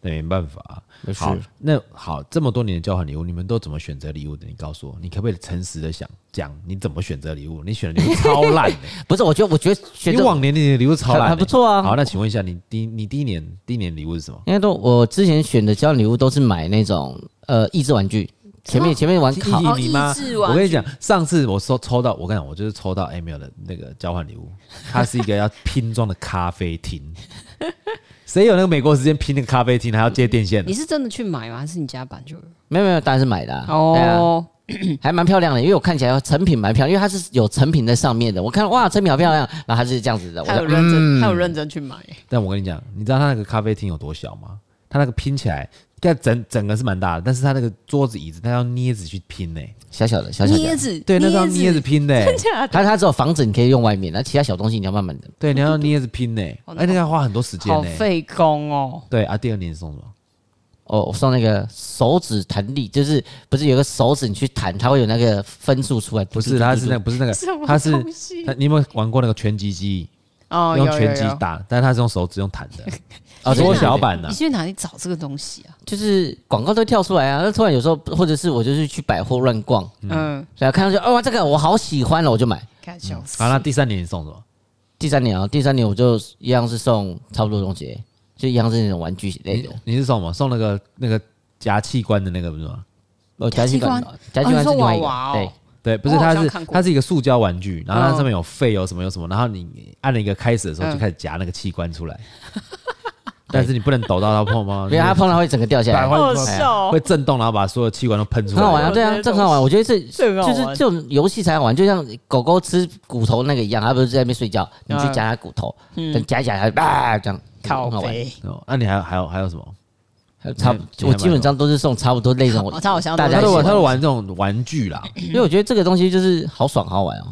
那没办法。好，那好，这么多年的交换礼物，你们都怎么选择礼物的？你告诉我，你可不可以诚实的想讲你怎么选择礼物？你选的礼物超烂的，不是？我觉得，我觉得选你往年你的礼物超烂，还不错啊。好，那请问一下，你第你第一年第一年礼物是什么？因为都我之前选的交换礼物都是买那种呃益智玩具，前面前面玩考你吗？我跟你讲，上次我抽抽到，我跟你讲，我就是抽到 Emil 的那个交换礼物，它是一个要拼装的咖啡厅。谁有那个美国时间拼那个咖啡厅，还要接电线？你是真的去买吗？还是你家版就有？没有没有，当然是买的、啊。哦，啊、还蛮漂亮的，因为我看起来成品蛮漂亮，因为它是有成品在上面的。我看哇，成品好漂亮，然后它是这样子的。我有认真，他、嗯、有认真去买。但我跟你讲，你知道他那个咖啡厅有多小吗？他那个拼起来。整整个是蛮大的，但是他那个桌子椅子，他要镊子去拼呢，小小的，小小的镊子，对，那是要镊子拼 的，他他只有房子你可以用外面，那其他小东西你要慢慢的，对，你要镊子拼呢，哎，那个要花很多时间呢，好费工哦。对啊，第二年送什么？哦，我送那个手指弹力，就是不是有个手指你去弹，它会有那个分数出来？不是，它是那个不是那个，它是，你有没有玩过那个拳击机？哦，用拳击打，但是它是用手指用弹的。啊，缩小版的。你去哪里找这个东西啊？就是广告都跳出来啊。那突然有时候，或者是我就是去百货乱逛，嗯，然后看到就哦，这个我好喜欢了，我就买。开玩笑。好，那第三年你送什么？第三年啊，第三年我就一样是送差不多东西，就一样是那种玩具类的。你是送什么？送那个那个夹器官的那个不是吗？哦，夹器官，夹器官是另外一个。对对，不是，它是它是一个塑胶玩具，然后它上面有肺，有什么有什么，然后你按了一个开始的时候，就开始夹那个器官出来。但是你不能抖到它碰吗？因为它碰到会整个掉下来，好笑，会震动，然后把所有器官都喷出来。很好玩啊，对啊，这很好玩。我觉得这就是这种游戏才好玩，就像狗狗吃骨头那个一样，它不是在那边睡觉，你去夹它骨头，等夹一夹它 啊，这样靠好玩。那你还有还有还有什么？还有差，我基本上都是送差不多那种。大家都玩，他都玩这种玩具啦，因为我觉得这个东西就是好爽好玩哦。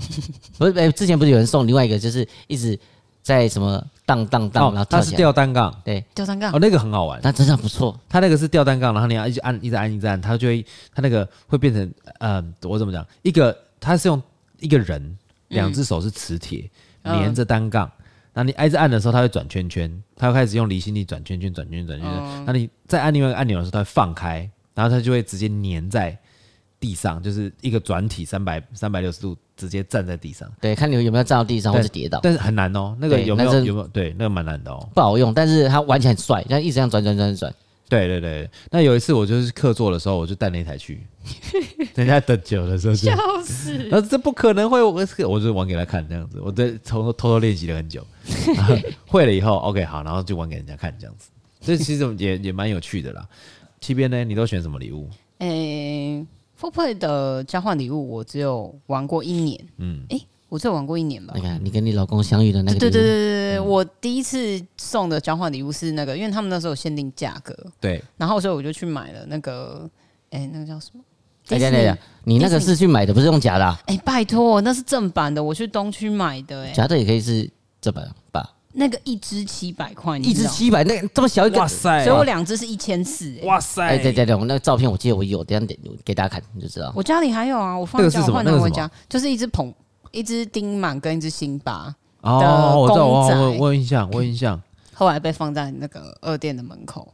不是，哎，之前不是有人送另外一个，就是一直在什么？荡荡荡，然后它是吊单杠，对，吊单杠，哦，那个很好玩，那真的不错。它那个是吊单杠，然后你要一直按，一直按，一直按，它就会，它那个会变成，呃，我怎么讲？一个，它是用一个人，两只手是磁铁连着单杠，然后你挨着按的时候，它会转圈圈，它会开始用离心力转圈圈，转圈圈，转圈圈。那你再按另外一个按钮的时候，它会放开，然后它就会直接粘在地上，就是一个转体三百三百六十度。直接站在地上，对，看你有没有站到地上或者跌倒，但是很难哦。那个有没有有没有？对，那个蛮难的哦，不好用。但是它玩起来很帅，像一直这样转转转转，对对对，那有一次我就是客座的时候，我就带那台去，人家等久的时候就，笑死，那这不可能会，我我就玩给他看这样子，我在偷偷偷练习了很久，会了以后，OK 好，然后就玩给人家看这样子，这其实也也蛮有趣的啦。七边呢，你都选什么礼物？诶、欸、，4Play 的交换礼物我只有玩过一年，嗯，诶、欸。我只有玩过一年吧。你看，你跟你老公相遇的那个。对对对对对，嗯、我第一次送的交换礼物是那个，因为他们那时候有限定价格。对。然后所以我就去买了那个，哎、欸，那个叫什么？你那个是去买的，不是用假的、啊。哎、欸，拜托，那是正版的，我去东区买的、欸。哎，假的也可以是正版吧？那个一支七百块，一支七百，那个这么小一个，哇塞！所以我两只是一千四。哇塞！哎，对对对，我那个照片我记得我有，等下给给大家看你就知道。我家里还有啊，我放在交换的我家，就是一只捧。一只丁满跟一只辛巴哦，我知道，我我我有印象，我有印象。后来被放在那个二店的门口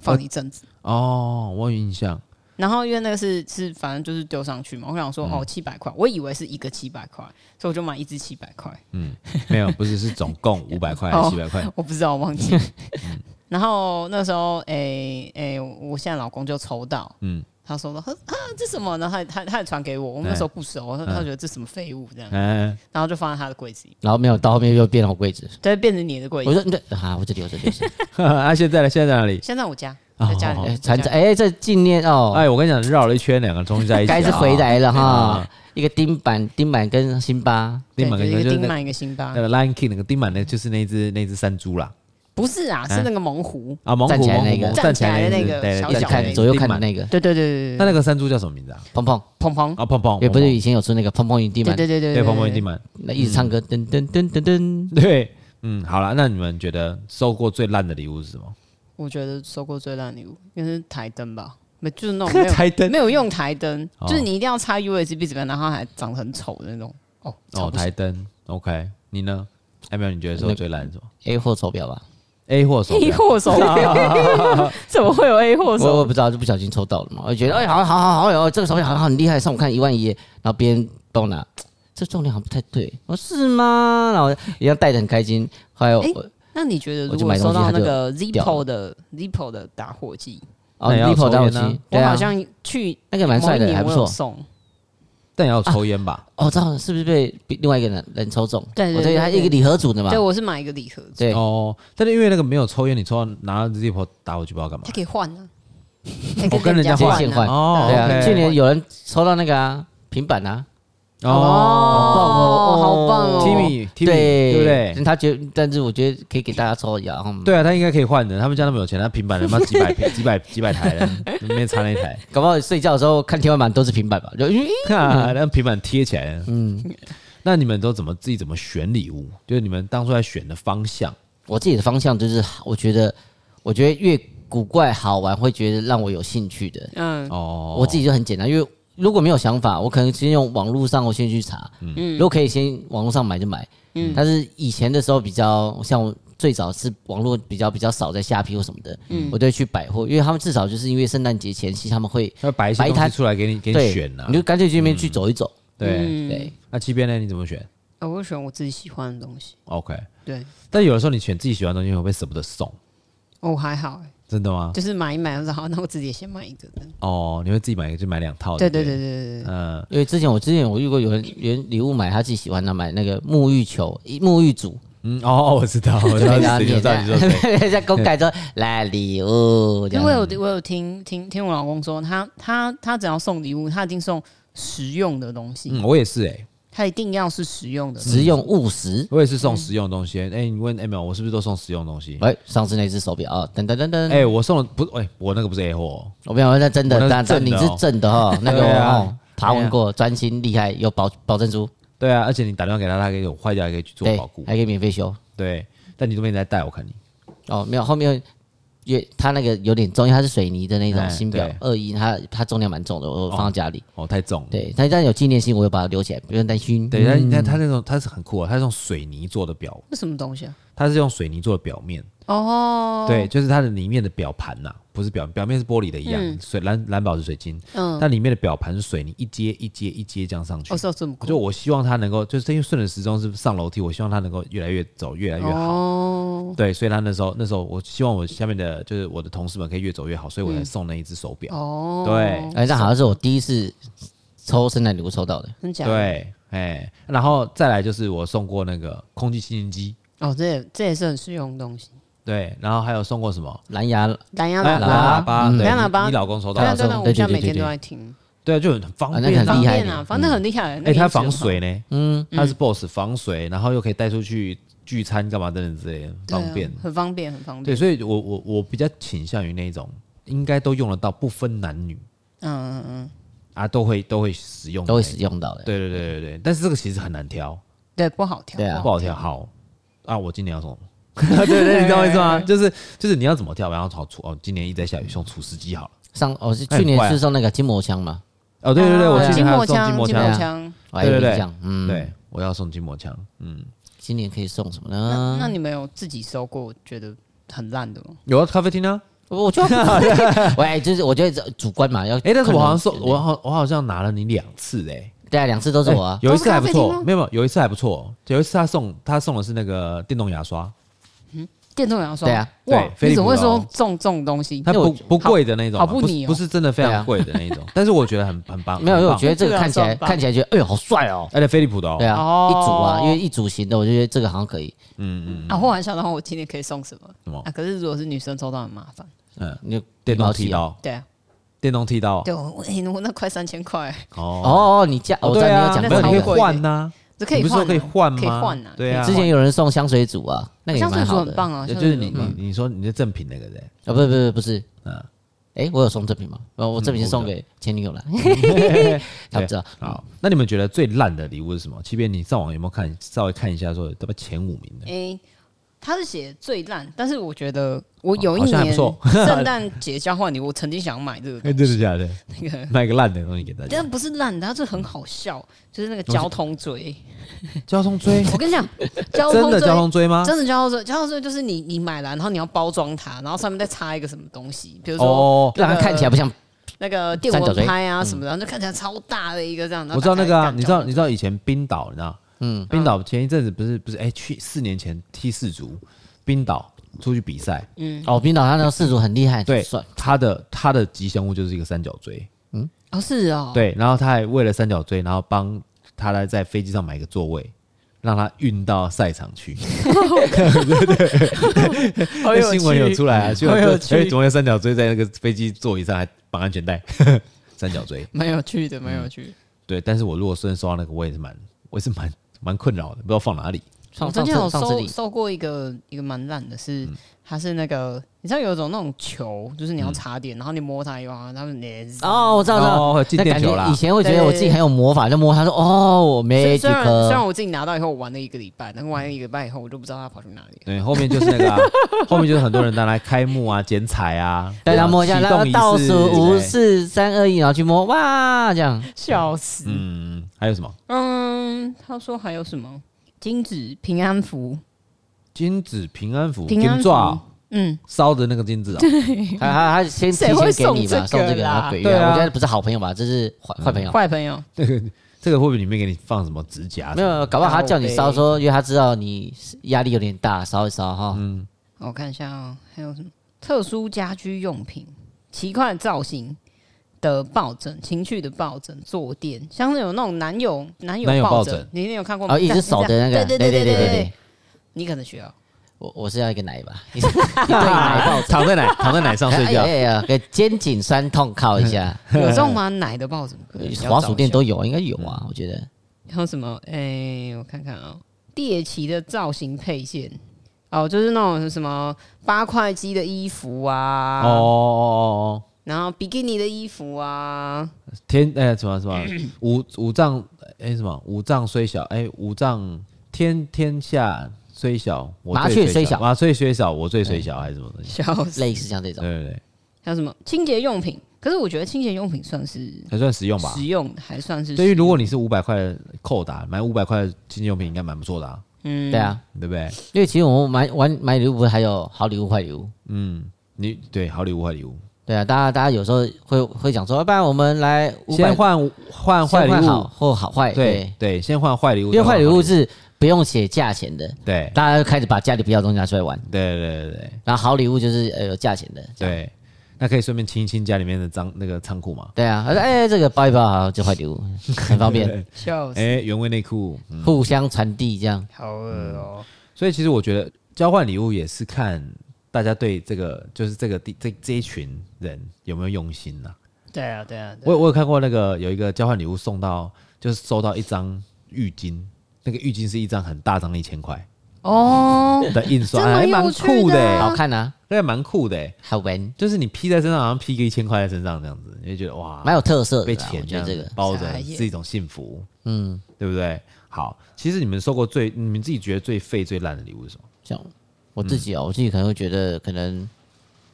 放一阵子。哦，我有印象。然后因为那个是是反正就是丢上去嘛，我想说哦七百块，我以为是一个七百块，所以我就买一只七百块。嗯，没有，不是，是总共 五百块还是七百块？我不知道，我忘记。然后那时候，哎哎，我现在老公就抽到，嗯。他说了，他啊，这什么？然后他他他也传给我，我那时候不熟，他他觉得这什么废物这样，嗯然后就放在他的柜子里，然后没有到后面又变成我柜子，对，变成你的柜子。我说对，啊，我这里，我这里。啊，现在呢？现在在哪里？现在我家，在家里。缠着，哎，这纪念哦。哎，我跟你讲，绕了一圈，两个终于在一起，该是回来了哈。一个丁满，丁满跟辛巴，丁满跟一个丁满，一个辛巴。那个 Lion King 那个丁满呢，就是那只那只山猪啦。不是啊，是那个猛虎啊，猛虎站起来那个，站起来的那个，小小看左右看的那个，对对对对。那那个山猪叫什么名字啊？砰砰砰砰啊，砰砰，也不是以前有出那个砰砰与丁满，对对对对，砰砰与丁满，那一直唱歌，噔噔噔噔噔。对，嗯，好了，那你们觉得收过最烂的礼物是什么？我觉得收过最烂的礼物应该是台灯吧，没就是那种 没有台灯，没有用台灯，就是你一定要插 USB 这边，然后还长得很丑的那种。哦哦，台灯，OK，你呢？艾苗，你觉得收最烂什么？A 货手表吧。A 货手，A 货手表，怎么会有 A 货手？我我不知道，就不小心抽到了嘛。我觉得，哎，好好好好有这个手表，好像很厉害，上午看一万一，然后别人帮我拿，这重量好像不太对。我说是吗？然后一样戴的很开心。后来，那你觉得如果收到那个 Zippo 的 Zippo 的打火机？哦，Zippo 打火机，我好像去那个蛮帅的，还不错。但也要抽烟吧？哦，知道是不是被另外一个人人抽中？对对对，他一个礼盒组的嘛。对，我是买一个礼盒。对哦，但是因为那个没有抽烟，你抽到拿到 Zippo 打火机不知道干嘛？他可以换啊，我跟人家换哦。对啊，去年有人抽到那个啊平板啊。哦！Timmy，对对不对？他觉得，但是我觉得可以给大家抽一下。对啊，他应该可以换的。他们家那么有钱，他平板 他妈几百几百几百台的，里面插那一台。搞不好睡觉的时候看天花板都是平板吧？就 啊，那平板贴起来。嗯，那你们都怎么自己怎么选礼物？就是你们当初在选的方向。我自己的方向就是，我觉得，我觉得越古怪好玩，会觉得让我有兴趣的。嗯，哦，我自己就很简单，因为。如果没有想法，我可能先用网络上，我先去查。嗯，如果可以先网络上买就买。嗯，但是以前的时候比较像我最早是网络比较比较少，在虾皮或什么的。嗯，我都会去百货，因为他们至少就是因为圣诞节前夕他们会摆一些东西出来给你给你选呢。你就干脆去那边去走一走。对对。那七边呢？你怎么选？我会选我自己喜欢的东西。OK。对。但有的时候你选自己喜欢的东西，会不会舍不得送？哦，还好哎。真的吗？就是买一买，然后 那我自己也先买一个的。哦，你会自己买一个，就买两套。对对对对对嗯，因为之前我之前我遇过有人人礼物买他自己喜欢的，买那个沐浴球、沐浴组。嗯哦，我知道，我知道，你知道，你说在公开说 来礼物。因为我有我有听听听我老公说，他他他只要送礼物，他一定送实用的东西。嗯，我也是哎。它一定要是实用的，实用务实。我也是送实用的东西。哎，你问 Emil，我是不是都送实用的东西？哎，上次那只手表啊，噔噔噔噔。哎，我送的不，哎，我那个不是 A 货，我没有，那真的，那你是真的哈，那个哦，爬文过，专心厉害，有保保证书。对啊，而且你打电话给他，他可以有坏掉，还可以去做保固，还可以免费修。对，但你都没在带，我看你。哦，没有，后面。因为它那个有点重，因为它是水泥的那种新表，二一，它它重量蛮重的，我放到家里。哦，太重。对，但但有纪念性，我又把它留起来，不用担心。对，它它它那种它是很酷啊，它是用水泥做的表。是什么东西啊？它是用水泥做的表面。哦。对，就是它的里面的表盘呐，不是表表面是玻璃的一样，水蓝蓝宝石水晶。嗯。但里面的表盘是水泥，一阶一阶一阶这样上去。哦，是这么酷。就我希望它能够，就是因为顺着时钟是上楼梯，我希望它能够越来越走越来越好。对，所以他那时候那时候，我希望我下面的就是我的同事们可以越走越好，所以我才送那一只手表。哦，对，哎，这好像是我第一次抽圣诞礼物抽到的，真假？对，哎，然后再来就是我送过那个空气清新机。哦，这也这也是很实用的东西。对，然后还有送过什么蓝牙蓝牙喇叭？蓝牙喇叭，你老公收到？对对对，我们家每天都在听。对啊，就很方便，很厉害啊，反正很厉害。哎，它防水呢，嗯，它是 BOSS 防水，然后又可以带出去聚餐干嘛等等之类的，方便，很方便，很方便。对，所以我我我比较倾向于那种应该都用得到，不分男女，嗯嗯嗯，啊，都会都会使用，都会使用到的。对对对对对，但是这个其实很难挑，对，不好挑，对啊，不好挑。好啊，我今年要送。对对，你知道我意思吗？就是就是你要怎么跳，然后好除哦，今年一直在下雨，送除湿机好了。上哦是去年是送那个筋膜枪吗？哦对对对，我去年还送筋膜枪，对对对，嗯，对，我要送筋膜枪，嗯，今年可以送什么呢？那你们有自己收过觉得很烂的吗？有啊，咖啡厅啊，我就 喂，就是我觉得主观嘛，要 哎，但是我好像送我好我好像拿了你两次哎，对啊，两次都是我，有一次还不错，没有没有，有一次还不错，有一次他送他送的是那个电动牙刷。电动牙刷，对啊，哇，你怎么会说送这种东西？它不不贵的那种，好不不是真的非常贵的那种。但是我觉得很很棒，没有，因为我觉得这个看起来看起来觉得，哎呦，好帅哦！而且飞利浦的哦，对啊，一组啊，因为一组型的，我就觉得这个好像可以。嗯嗯。啊，或者想的话，我今天可以送什么？什么？啊，可是如果是女生抽到很麻烦。嗯，你电动剃刀，对啊，电动剃刀，对，我我那快三千块。哦哦，你家我知道你有讲，没有你可以换呐。可以换，可以换吗？可以换啊。对啊，之前有人送香水组啊，那个香水组很棒啊。就是你你你说你的赠品那个人啊，不是不是不是，嗯，哎，我有送赠品吗？呃，我赠品是送给前女友了。他不知道。好，那你们觉得最烂的礼物是什么？即便你上网有没有看，稍微看一下，说要不前五名的？哎。他是写最烂，但是我觉得我有一年 圣诞节交换礼物，我曾经想买这个。真的假的？那个卖个烂的东西给大家。但不是烂的，它是很好笑，就是那个交通锥。交通锥？我跟你讲，真的交通锥吗？真的交通锥，交通锥就是你你买来，然后你要包装它，然后上面再插一个什么东西，比如说让它看起来不像那个电蚊拍啊什么的，然后就看起来超大的一个这样。我知道那个啊，你知道你知道以前冰岛你知道？嗯，冰岛前一阵子不是不是哎，去四年前踢四足，冰岛出去比赛，嗯，哦，冰岛他那个四足很厉害，对，他的他的吉祥物就是一个三角锥，嗯，哦是哦，对，然后他还为了三角锥，然后帮他来在飞机上买一个座位，让他运到赛场去，对对对，新闻有出来啊，就哎，怎么有三角锥在那个飞机座椅上还绑安全带？三角锥，蛮有趣的，蛮有趣，对，但是我如果真的收到那个，我也是蛮，我也是蛮。蛮困扰的，不知道放哪里。我之前有收收过一个一个蛮烂的，是它是那个你知道有一种那种球，就是你要插电，然后你摸它以后，它们连哦，我知道了，那感觉以前会觉得我自己很有魔法，就摸它说哦，我没几颗。虽然我自己拿到以后，我玩了一个礼拜，但玩了一个礼拜以后，我就不知道它跑去哪里。对，后面就是那个，后面就是很多人拿来开幕啊、剪彩啊，大家摸一下，然后倒数五四三二一，然后去摸，哇，这样。笑死。嗯，还有什么？嗯，他说还有什么？金子平安符，金子平安符，金爪，嗯，烧的那个金子啊，他他他先提前给你吧，送这个，对啊，我觉得不是好朋友吧，这是坏坏朋友，坏朋友。这个这个会不会里面给你放什么指甲？没有，搞不好他叫你烧，说因为他知道你压力有点大，烧一烧哈。嗯，我看一下啊，还有什么特殊家居用品，奇怪的造型。的抱枕，情趣的抱枕，坐垫，像是有那种男友男友抱枕，你你有看过吗？哦，一只手的那个，对对对对对，你可能需要。我我是要一个奶吧，一对奶抱枕，躺在奶躺在奶上睡觉，哎呀，给肩颈酸痛靠一下。有这种吗？奶的抱枕，滑鼠店都有，应该有啊，我觉得。还有什么？哎，我看看啊，猎奇的造型配件，哦，就是那种什么八块肌的衣服啊，哦哦哦。然后比基尼的衣服啊，天哎什么什么五五脏哎什么五脏虽小哎五脏天天下虽小，麻雀虽小麻雀虽小我最虽小还是什么东西？类似像这种。对对对。还有什么清洁用品？可是我觉得清洁用品算是还算实用吧？实用还算是。对于如果你是五百块扣打买五百块的清洁用品，应该蛮不错的啊。嗯，对啊，对不对？因为其实我们买玩买礼物不是还有好礼物坏礼物？嗯，你对好礼物坏礼物。对啊，大家大家有时候会会讲说，不然我们来先换换坏礼物或好坏。对对，先换坏礼物，因为坏礼物是不用写价钱的，对，大家就开始把家里不要的东西拿出来玩，对对对对。然后好礼物就是呃有价钱的，对，那可以顺便清一清家里面的脏那个仓库嘛。对啊，他说哎这个包一包好就坏礼物，很方便。笑死。哎，原味内裤，互相传递这样。好饿哦。所以其实我觉得交换礼物也是看大家对这个就是这个地这这一群人有没有用心呢。对啊对啊。我我有看过那个有一个交换礼物送到就是收到一张浴巾。那个浴巾是一张很大张的一千块哦的印刷，还蛮酷的，好看啊，那个蛮酷的，好闻，就是你披在身上，好像披个一千块在身上这样子，你就觉得哇，蛮有特色的，被钱这样包着是一种幸福，嗯，对不对？好，其实你们收过最，你们自己觉得最废最烂的礼物是什么？像我自己哦，我自己可能会觉得可能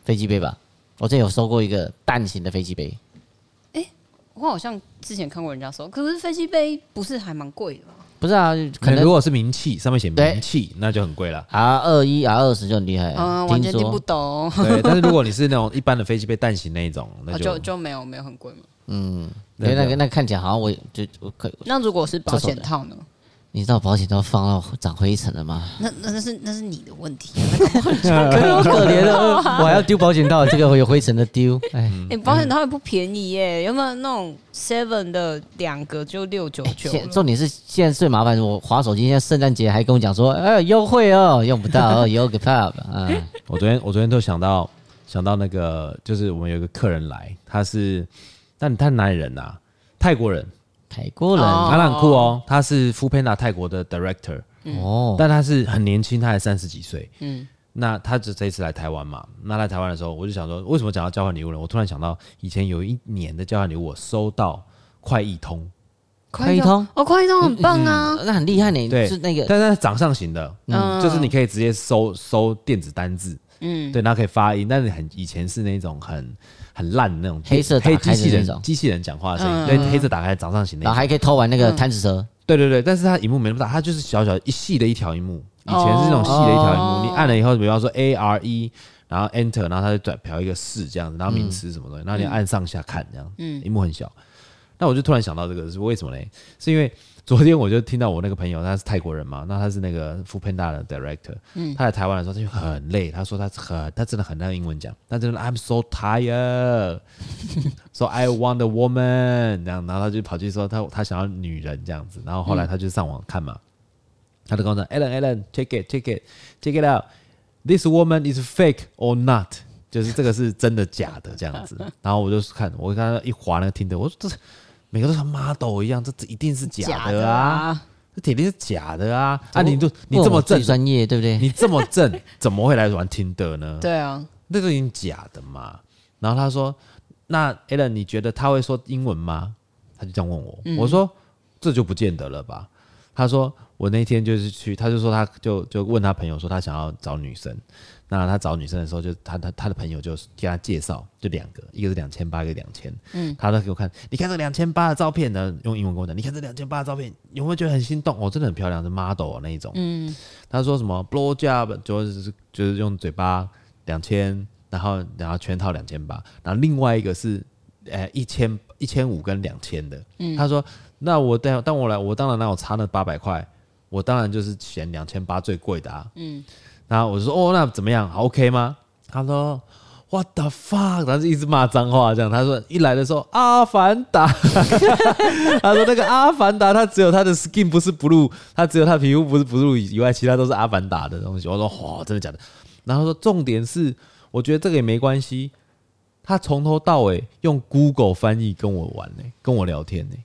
飞机杯吧，我之前有收过一个蛋形的飞机杯，哎，我好像之前看过人家收，可是飞机杯不是还蛮贵的吗？不是啊，可能如果是名气，上面写名气，那就很贵了。R 二一 R 二十就很厉害，嗯，完全听不懂。对，但是如果你是那种一般的飞机杯蛋形那一种，那就就没有没有很贵嘛。嗯，对，那个那看起来好像我就我可以。那如果是保险套呢？你知道保险都放到长灰尘了吗？那那那是那是你的问题，可 可怜的，我还要丢保险套，这个会有灰尘的丢。哎，保险套也不便宜耶，有没有那种 seven 的两个就六九九？重点是现在最麻烦，我滑手机，现在圣诞节还跟我讲说，哎，优惠哦，用不到哦，有个 pub。嗯，我昨天我昨天都想到想到那个，就是我们有个客人来，他是，但他哪里人呐？泰国人。泰国人，他很酷哦，他是 foodpanda 泰国的 director，哦，但他是很年轻，他才三十几岁，嗯，那他这这一次来台湾嘛，那来台湾的时候，我就想说，为什么讲到交换礼物呢？我突然想到，以前有一年的交换礼物，我收到快易通，快易通，哦，快易通很棒啊，那很厉害呢，对，是那个，但是掌上型的，嗯，就是你可以直接收收电子单字，嗯，对，然后可以发音，但是很以前是那种很。很烂的那种黑色黑机器人，机器人讲话的声音，对，黑色打开早上型的，然后还可以偷玩那个贪吃蛇，对对对，但是它荧幕没那么大，它就是小小一细的一条荧幕，以前是那种细的一条荧幕，你按了以后，比方说 A R E，然后 Enter，然后它就转调一个四这样子，然后名词什么东西，然后你按上下看这样，嗯，荧幕很小，那我就突然想到这个是为什么嘞？是因为。昨天我就听到我那个朋友，他是泰国人嘛，那他是那个 foodpanda 的 director，嗯，他来台湾的时候他就很累，他说他很他真的很爱用英文讲，他真的 I'm so tired，so I want a woman，这样，然后他就跑去说他他想要女人这样子，然后后来他就上网看嘛，他就跟我说 Alan Alan take it take it take it out，this woman is fake or not，就是这个是真的假的这样子，然后我就看我刚刚一划那个听的，我说这是。每个都像 model 一样，这一定是假的啊！这铁定是假的啊！啊，你都你这么正专业，对不对？你这么正，怎么会来玩 Tinder 呢？对啊，那都已经假的嘛。然后他说：“那 Alan，你觉得他会说英文吗？”他就这样问我，我说：“这就不见得了吧。”他说：“我那天就是去，他就说他就就问他朋友说他想要找女生。”那他找女生的时候，就他他他的朋友就给他介绍，就两个，一个是两千八，一个两千。嗯，他都给我看，你看这两千八的照片呢，用英文跟我讲，你看这两千八的照片，有没有觉得很心动？哦，真的很漂亮，是 model 那一种。嗯，他说什么 blow job 就是就是用嘴巴两千，然后然后全套两千八，然后另外一个是呃一千一千五跟两千的。嗯，他说那我当当我来，我当然那我差那八百块，我当然就是选两千八最贵的啊。嗯。然后我就说哦，那怎么样？OK 吗？他说 What the fuck？他是一直骂脏话这样。他说一来的时候阿凡达，他说那个阿凡达他只有他的 skin 不是 blue，他只有他皮肤不是 blue 以外，其他都是阿凡达的东西。我说哇，真的假的？然后说重点是，我觉得这个也没关系。他从头到尾用 Google 翻译跟我玩呢，跟我聊天呢。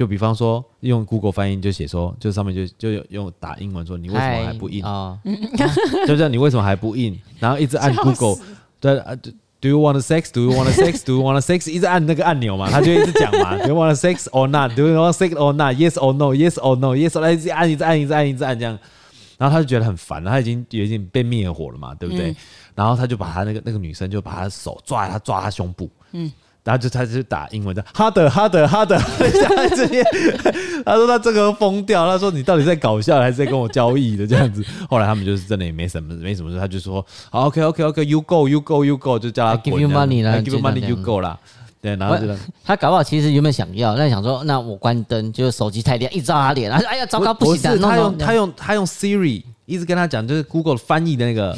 就比方说，用 Google 翻译就写说，就上面就就用打英文说，你为什么还不印？啊，就这样，你为什么还不印？然后一直按 Google，对啊，Do you want sex? Do you want sex? Do you want sex? 一直按那个按钮嘛，他就一直讲嘛，Do you want sex or not? Do you want sex or not? Yes or no? Yes or no? Yes or no? 一直按，一直按，一直按，一直按这样，然后他就觉得很烦了，他已经已经被灭火了嘛，对不对？然后他就把他那个那个女生就把他手抓他抓他胸部，嗯。然后就他就打英文的，哈德哈德哈德，在 这边，他说他这个疯掉，他说你到底在搞笑还是在跟我交易的这样子。后来他们就是真的也没什么没什么事，他就说好 OK OK OK You go You go You go，就叫他 Give you money 啦 Give you money You go 啦。对，然后就他搞不好其实原本想要，但想说，那我关灯，就是手机太亮，一照他脸，他说，哎呀，糟糕，不行，他用他用他用 Siri 一直跟他讲，就是 Google 翻译的那个，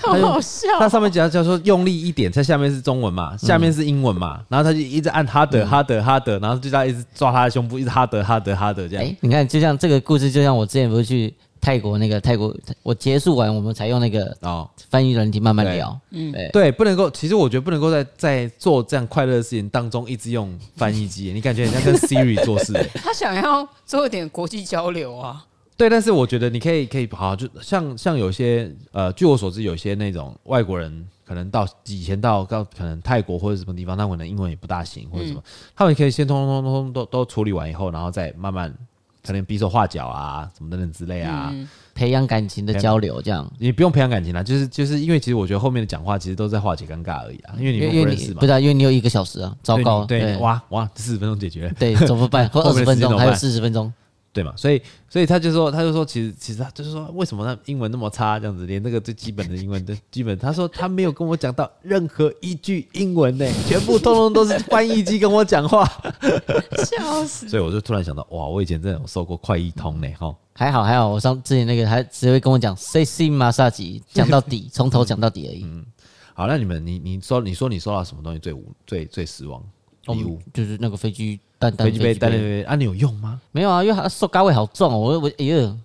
好好笑。他上面讲叫说用力一点，在下面是中文嘛，下面是英文嘛，然后他就一直按哈德哈德哈德，然后就在一直抓他的胸部，一直哈德哈德哈德这样。你看，就像这个故事，就像我之前不是去。泰国那个泰国，我结束完，我们才用那个哦翻译软体慢慢聊。嗯，对，不能够，其实我觉得不能够在在做这样快乐的事情当中一直用翻译机，你感觉人家跟 Siri 做事。他想要做一点国际交流啊。对，但是我觉得你可以可以好，就像像有些呃，据我所知，有些那种外国人可能到以前到到可能泰国或者什么地方，他可能英文也不大行或者什么，嗯、他们可以先通通通通都都处理完以后，然后再慢慢。可能比手画脚啊，什么等等之类啊，嗯、培养感情的交流这样，你不用培养感情啦，就是就是因为其实我觉得后面的讲话其实都在化解尴尬而已啊，因为你不认识嘛，不是、啊，因为你有一个小时啊，糟糕，对，对哇哇，四十分钟解决了，对，怎么办？或 二十分钟，还有四十分钟。对嘛，所以所以他就说，他就说，其实其实他就是说，为什么他英文那么差，这样子，连那个最基本的英文都基本，他说他没有跟我讲到任何一句英文呢，全部通通都是翻译机跟我讲话，笑死。所以我就突然想到，哇，我以前真的有受过快译通呢，哈，还好还好，我上之前那个还只会跟我讲 sexy massage，讲到底，从头讲到底而已。嗯，好，那你们你你说你说你收到什么东西最无最最失望礼物？就是那个飞机。飞机杯，单飞杯啊，你有用吗？没有啊，因为它塑胶味好重哦，我我哎呀，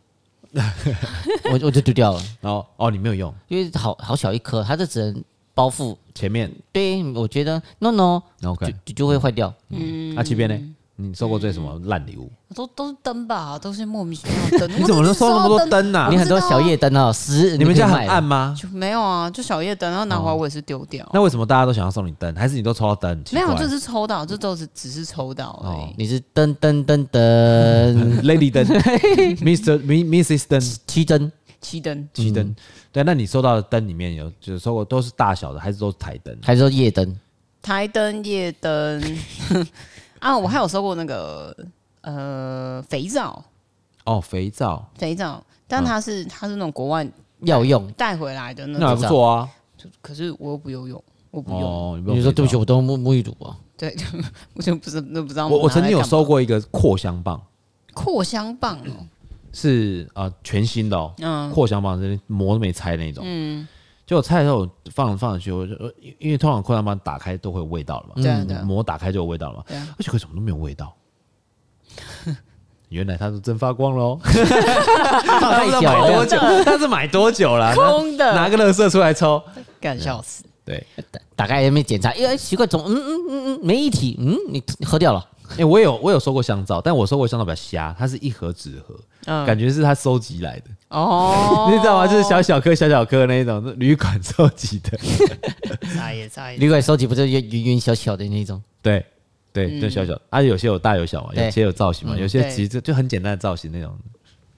我 我就丢掉了。然后哦，你没有用，因为好好小一颗，它这只能包覆前面。对，我觉得 no no，OK，就就会坏掉。嗯，那这边呢？你收过最什么烂礼物？都都是灯吧，都是莫名其妙的灯。你怎么能收那么多灯啊？你很多小夜灯哦，十，你们家很暗吗？就没有啊，就小夜灯，然后拿回来我也是丢掉。那为什么大家都想要送你灯？还是你都抽到灯？没有，这是抽到，这都是只是抽到而已。你是灯灯灯灯，Lady 灯，Mr. Mrs. 灯，七灯，七灯，七灯。对，那你收到的灯里面有就是收过都是大小的，还是都是台灯？还是说夜灯？台灯、夜灯。啊，我还有收过那个呃肥皂。哦，肥皂，肥皂，但它是它是那种国外药用。带回来的那种，那还不错啊。可是我又不游泳，我不用。你说对不起，我都沐沐浴乳啊。对，我就不是都不知道。我我曾经有收过一个扩香棒，扩香棒哦，是啊，全新的哦，嗯，扩香棒是膜都没拆那种，嗯。就我拆的时候放放上去，我就因为通常扩香棒打开都会有味道了嘛，对，膜打开就有味道了嘛，而且为什么都没有味道？原来它是真发光喽！放太久了，买多久？他是买多久了？空的，拿个乐色出来抽，干笑死！对，打开也没检查，因为奇怪，总嗯嗯嗯嗯没液体，嗯，你喝掉了。哎、欸，我有我有收过香皂，但我收过香皂比较瞎，它是一盒纸盒，嗯、感觉是他收集来的哦，你知道吗？就是小小颗小小颗那一种，旅馆收集的，差也差一，旅馆收集不是圆圆小小的那种？对对，就小小，而且、嗯啊、有些有大有小嘛，有些有造型嘛，嗯、有些其实就很简单的造型那种。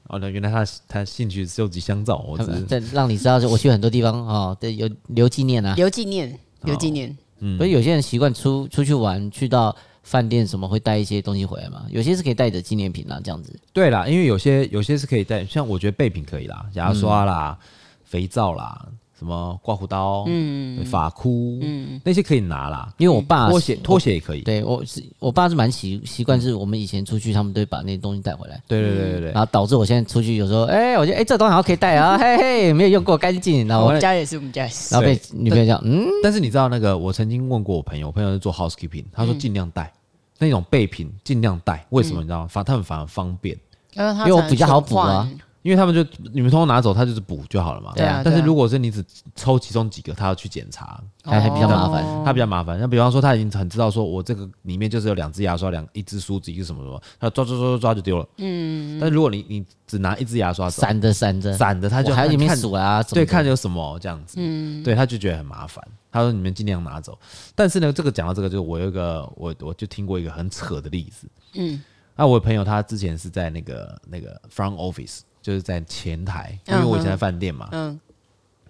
哦，那原来他他兴趣收集香皂，我只是在让你知道，我去很多地方哦，对，有留纪念啊，留纪念，留纪念。嗯，所以有些人习惯出出去玩，去到。饭店什么会带一些东西回来吗？有些是可以带着纪念品啦，这样子。对啦，因为有些有些是可以带，像我觉得备品可以啦，牙刷啦、嗯、肥皂啦。什么刮胡刀、嗯，发箍，嗯，那些可以拿啦。因为我爸拖鞋，拖鞋也可以。对，我是我爸是蛮习习惯，是我们以前出去，他们都会把那些东西带回来。对对对对对。然后导致我现在出去有时候，哎，我觉得哎，这东西好像可以带啊，嘿嘿，没有用过，干净。然后我们家也是，我们家也是。然后被女朋友讲，嗯。但是你知道那个，我曾经问过我朋友，我朋友是做 housekeeping，他说尽量带那种备品，尽量带。为什么你知道吗？反他们反而方便，因为我比较好补啊。因为他们就你们通通拿走，他就是补就好了嘛。对啊。但是如果是你只抽其中几个，他要去检查，还还比较麻烦。他比较麻烦。那比方说，他已经很知道说，我这个里面就是有两只牙刷，两一支梳子，一个什么什么，他抓抓抓抓抓就丢了。嗯。但是如果你你只拿一支牙刷，散着散着散着，他就还有里面数啊，对，看有什么这样子。嗯。对，他就觉得很麻烦。他说你们尽量拿走。但是呢，这个讲到这个，就我有一个我我就听过一个很扯的例子。嗯。那我朋友他之前是在那个那个 front office。就是在前台，因为我以前在饭店嘛。嗯。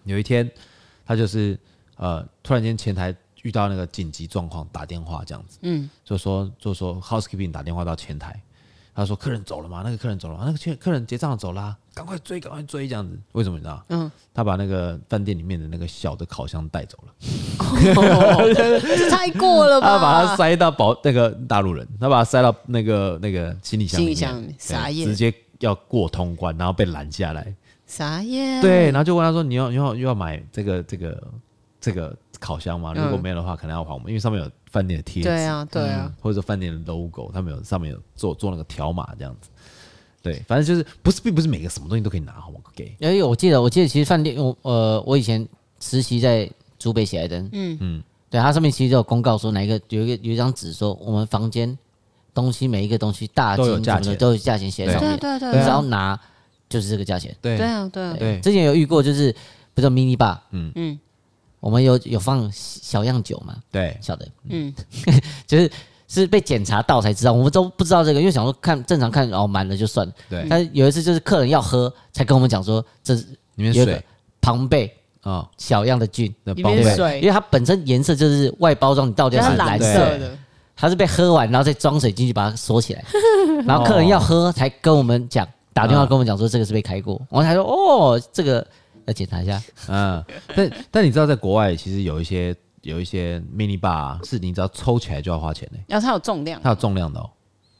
有一天，他就是呃，突然间前台遇到那个紧急状况，打电话这样子。嗯。就说就说 housekeeping 打电话到前台，他说客人走了吗？那个客人走了吗？那个客客人结账走啦。赶快追，赶快追，这样子。为什么你知道？嗯，他把那个饭店里面的那个小的烤箱带走了，这太过了吧？他把它塞到保那个大陆人，他把它塞到那个那个行李箱里面，行李箱傻眼，直接要过通关，然后被拦下来，啥耶。对，然后就问他说：“你要你要又要买这个这个这个烤箱吗？如果没有的话，可能要还我们，因为上面有饭店的贴纸，对啊对啊，或者说饭店的 logo，他们有上面有做做那个条码这样子。”对，反正就是不是，并不是每个什么东西都可以拿，好吗？给。因为我记得，我记得其实饭店，我呃，我以前实习在竹北喜来登，嗯嗯，对，它上面其实就有公告说哪一个有一个有一张纸说我们房间东西每一个东西大金什么的都有价钱写在上面，对对对，只要拿就是这个价钱，对对啊对啊。对。之前有遇过，就是不是 mini bar，嗯。嗯，我们有有放小样酒嘛，对，晓得，嗯，就是。是被检查到才知道，我们都不知道这个，因为想说看正常看哦满了就算了。对。但是有一次就是客人要喝，才跟我们讲说这是里面水。庞贝啊小样的菌。的庞贝水，因为它本身颜色就是外包装，你倒掉是蓝色的，它是被喝完然后再装水进去把它锁起来，然后客人要喝才跟我们讲，打电话跟我们讲说这个是被开过，我才说哦这个要检查一下。嗯，但但你知道在国外其实有一些。有一些 mini bar 是你只要抽起来就要花钱的，要它有重量，它有重量的哦，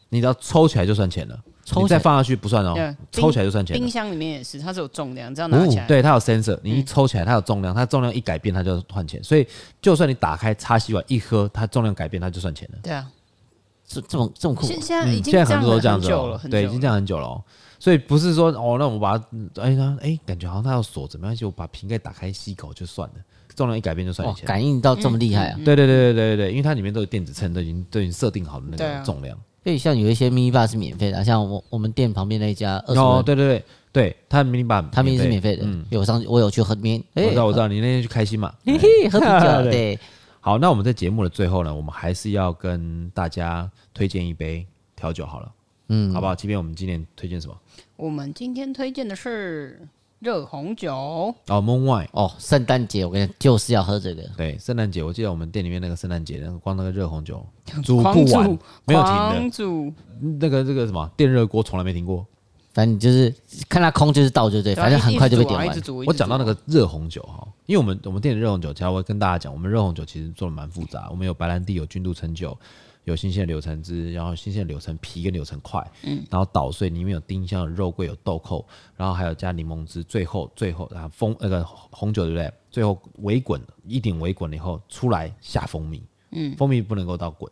你只要抽起来就算钱了，你再放下去不算哦，抽起来就算钱。冰箱里面也是，它是有重量，这样拿起来，对，它有 sensor，你一抽起来它有重量，它重量一改变它就换钱，所以就算你打开插吸管一喝，它重量改变它就算钱了。对啊，这这种这种酷，现在已经现在很多都这样子了，对，已经这样很久了，所以不是说哦，那我把它，哎，它哎，感觉好像它要锁着，没关系，我把瓶盖打开吸口就算了。重量一改变就算钱，感应到这么厉害啊！对对对对对对对，因为它里面都有电子秤，都已经都已经设定好的那个重量。所以像有一些 mini bar 是免费的，像我我们店旁边那一家哦，对对对对，它 mini bar 它 mini 是免费的。嗯，有上我有去喝免，我知道我知道，你那天去开心嘛？嘿嘿，喝啤酒 对。好，那我们在节目的最后呢，我们还是要跟大家推荐一杯调酒好了，嗯，好不好？即便我们今天推荐什么？我们今天推荐的是。热红酒哦，Moon Wine 哦，圣诞节我跟你就是要喝这个。对，圣诞节我记得我们店里面那个圣诞节，那个光那个热红酒 煮不完，没有停的。那个这个什么电热锅从来没停过，反正就是看它空就是倒就对，反正很快就被点完。我讲到那个热红酒哈，因为我们我们店的热红酒，其实我会跟大家讲，我们热红酒其实做的蛮复杂，我们有白兰地，有君度橙酒。有新鲜的柳橙汁，然后新鲜的柳橙皮跟柳橙块，嗯，然后捣碎，里面有丁香、有肉桂、有豆蔻，然后还有加柠檬汁，最后最后然后蜂那个红酒对不对？最后微滚一点微滚了以后出来下蜂蜜，嗯，蜂蜜不能够倒滚，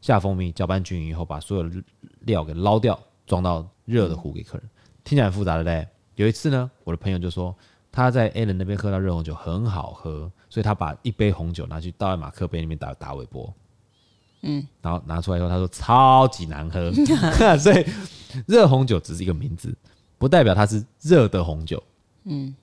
下蜂蜜搅拌均匀以后，把所有的料给捞掉，装到热的壶给客人。嗯、听起来很复杂的嘞。有一次呢，我的朋友就说他在 A 人那边喝到热红酒很好喝，所以他把一杯红酒拿去倒在马克杯里面打打微波。嗯，然后拿出来以后，他说超级难喝，所以热红酒只是一个名字，不代表它是热的红酒。嗯，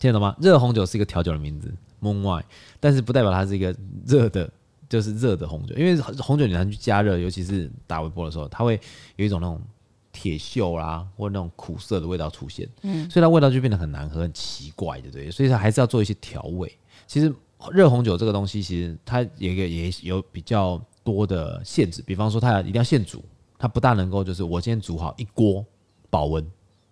听得懂吗？热红酒是一个调酒的名字，Moon Wine，但是不代表它是一个热的，就是热的红酒。因为红酒你拿去加热，尤其是打微波的时候，它会有一种那种铁锈啦，或那种苦涩的味道出现。嗯，所以它味道就变得很难喝，很奇怪，对不对？所以它还是要做一些调味。其实。热红酒这个东西，其实它也也有比较多的限制，比方说它一定要现煮，它不大能够就是我今天煮好一锅保温，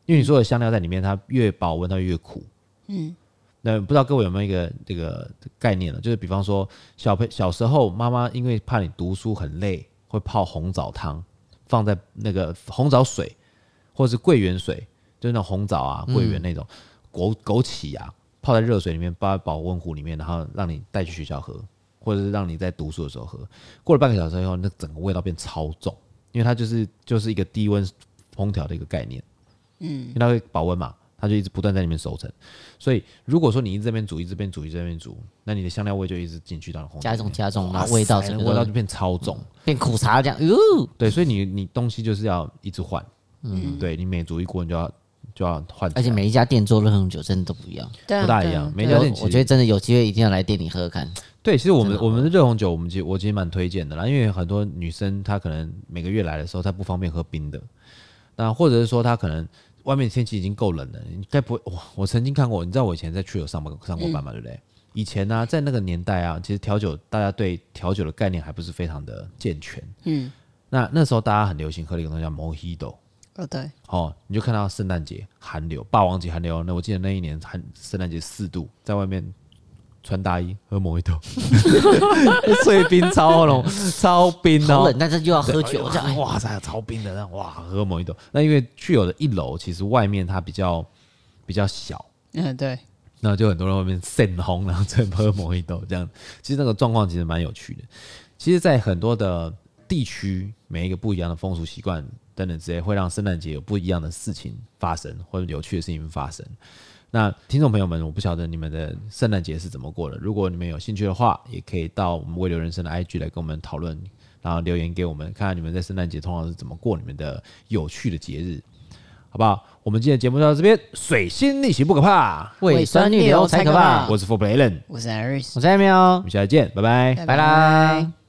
因为你所有的香料在里面，它越保温它越苦。嗯，那不知道各位有没有一个这个概念呢？就是比方说小朋小时候妈妈因为怕你读书很累，会泡红枣汤，放在那个红枣水或者是桂圆水，就是那种红枣啊、桂圆那种枸枸杞啊。泡在热水里面，放在保温壶里面，然后让你带去学校喝，或者是让你在读书的时候喝。过了半个小时以后，那整个味道变超重，因为它就是就是一个低温烹调的一个概念。嗯，因为它会保温嘛，它就一直不断在里面熟成。所以如果说你一直这边煮，一直这边煮，一直这边煮，那你的香料味就一直进去到红酒加重加重，然后味道整个味道就变超重，嗯、变苦茶这样。哟，对，所以你你东西就是要一直换。嗯，对你每煮一锅，你就要。就要换，而且每一家店做热红酒真的都不一样，不大一样。每家店我觉得真的有机会一定要来店里喝喝看。对，其实我们我们的热红酒，我们其实我其实蛮推荐的啦，因为很多女生她可能每个月来的时候，她不方便喝冰的，那或者是说她可能外面天气已经够冷了，你该不会哇？我曾经看过，你知道我以前在去有上班上过班嘛，对不对？以前呢，在那个年代啊，其实调酒大家对调酒的概念还不是非常的健全，嗯，那那时候大家很流行喝的一个东西叫 Mojito。哦，对，哦，你就看到圣诞节寒流，霸王级寒流。那我记得那一年寒圣诞节四度，在外面穿大衣喝莫吉托，碎冰超冷，超冰哦，冷，但是又要喝酒，这样哇塞，超冰的，那哇，喝莫吉托。那因为去有的一楼其实外面它比较比较小，嗯，对，那就很多人外面晒红，然后再喝莫吉托这样。其实那个状况其实蛮有趣的。其实，在很多的地区，每一个不一样的风俗习惯。等等之类，会让圣诞节有不一样的事情发生，或者有趣的事情发生。那听众朋友们，我不晓得你们的圣诞节是怎么过的。如果你们有兴趣的话，也可以到我们未留人生的 IG 来跟我们讨论，然后留言给我们，看看你们在圣诞节通常是怎么过你们的有趣的节日，好不好？我们今天的节目就到这边，水星逆行不可怕，胃酸逆流才可怕。我是 For Play Allen，我是 Iris，我是 Emil，我们下次见，拜拜，拜拜。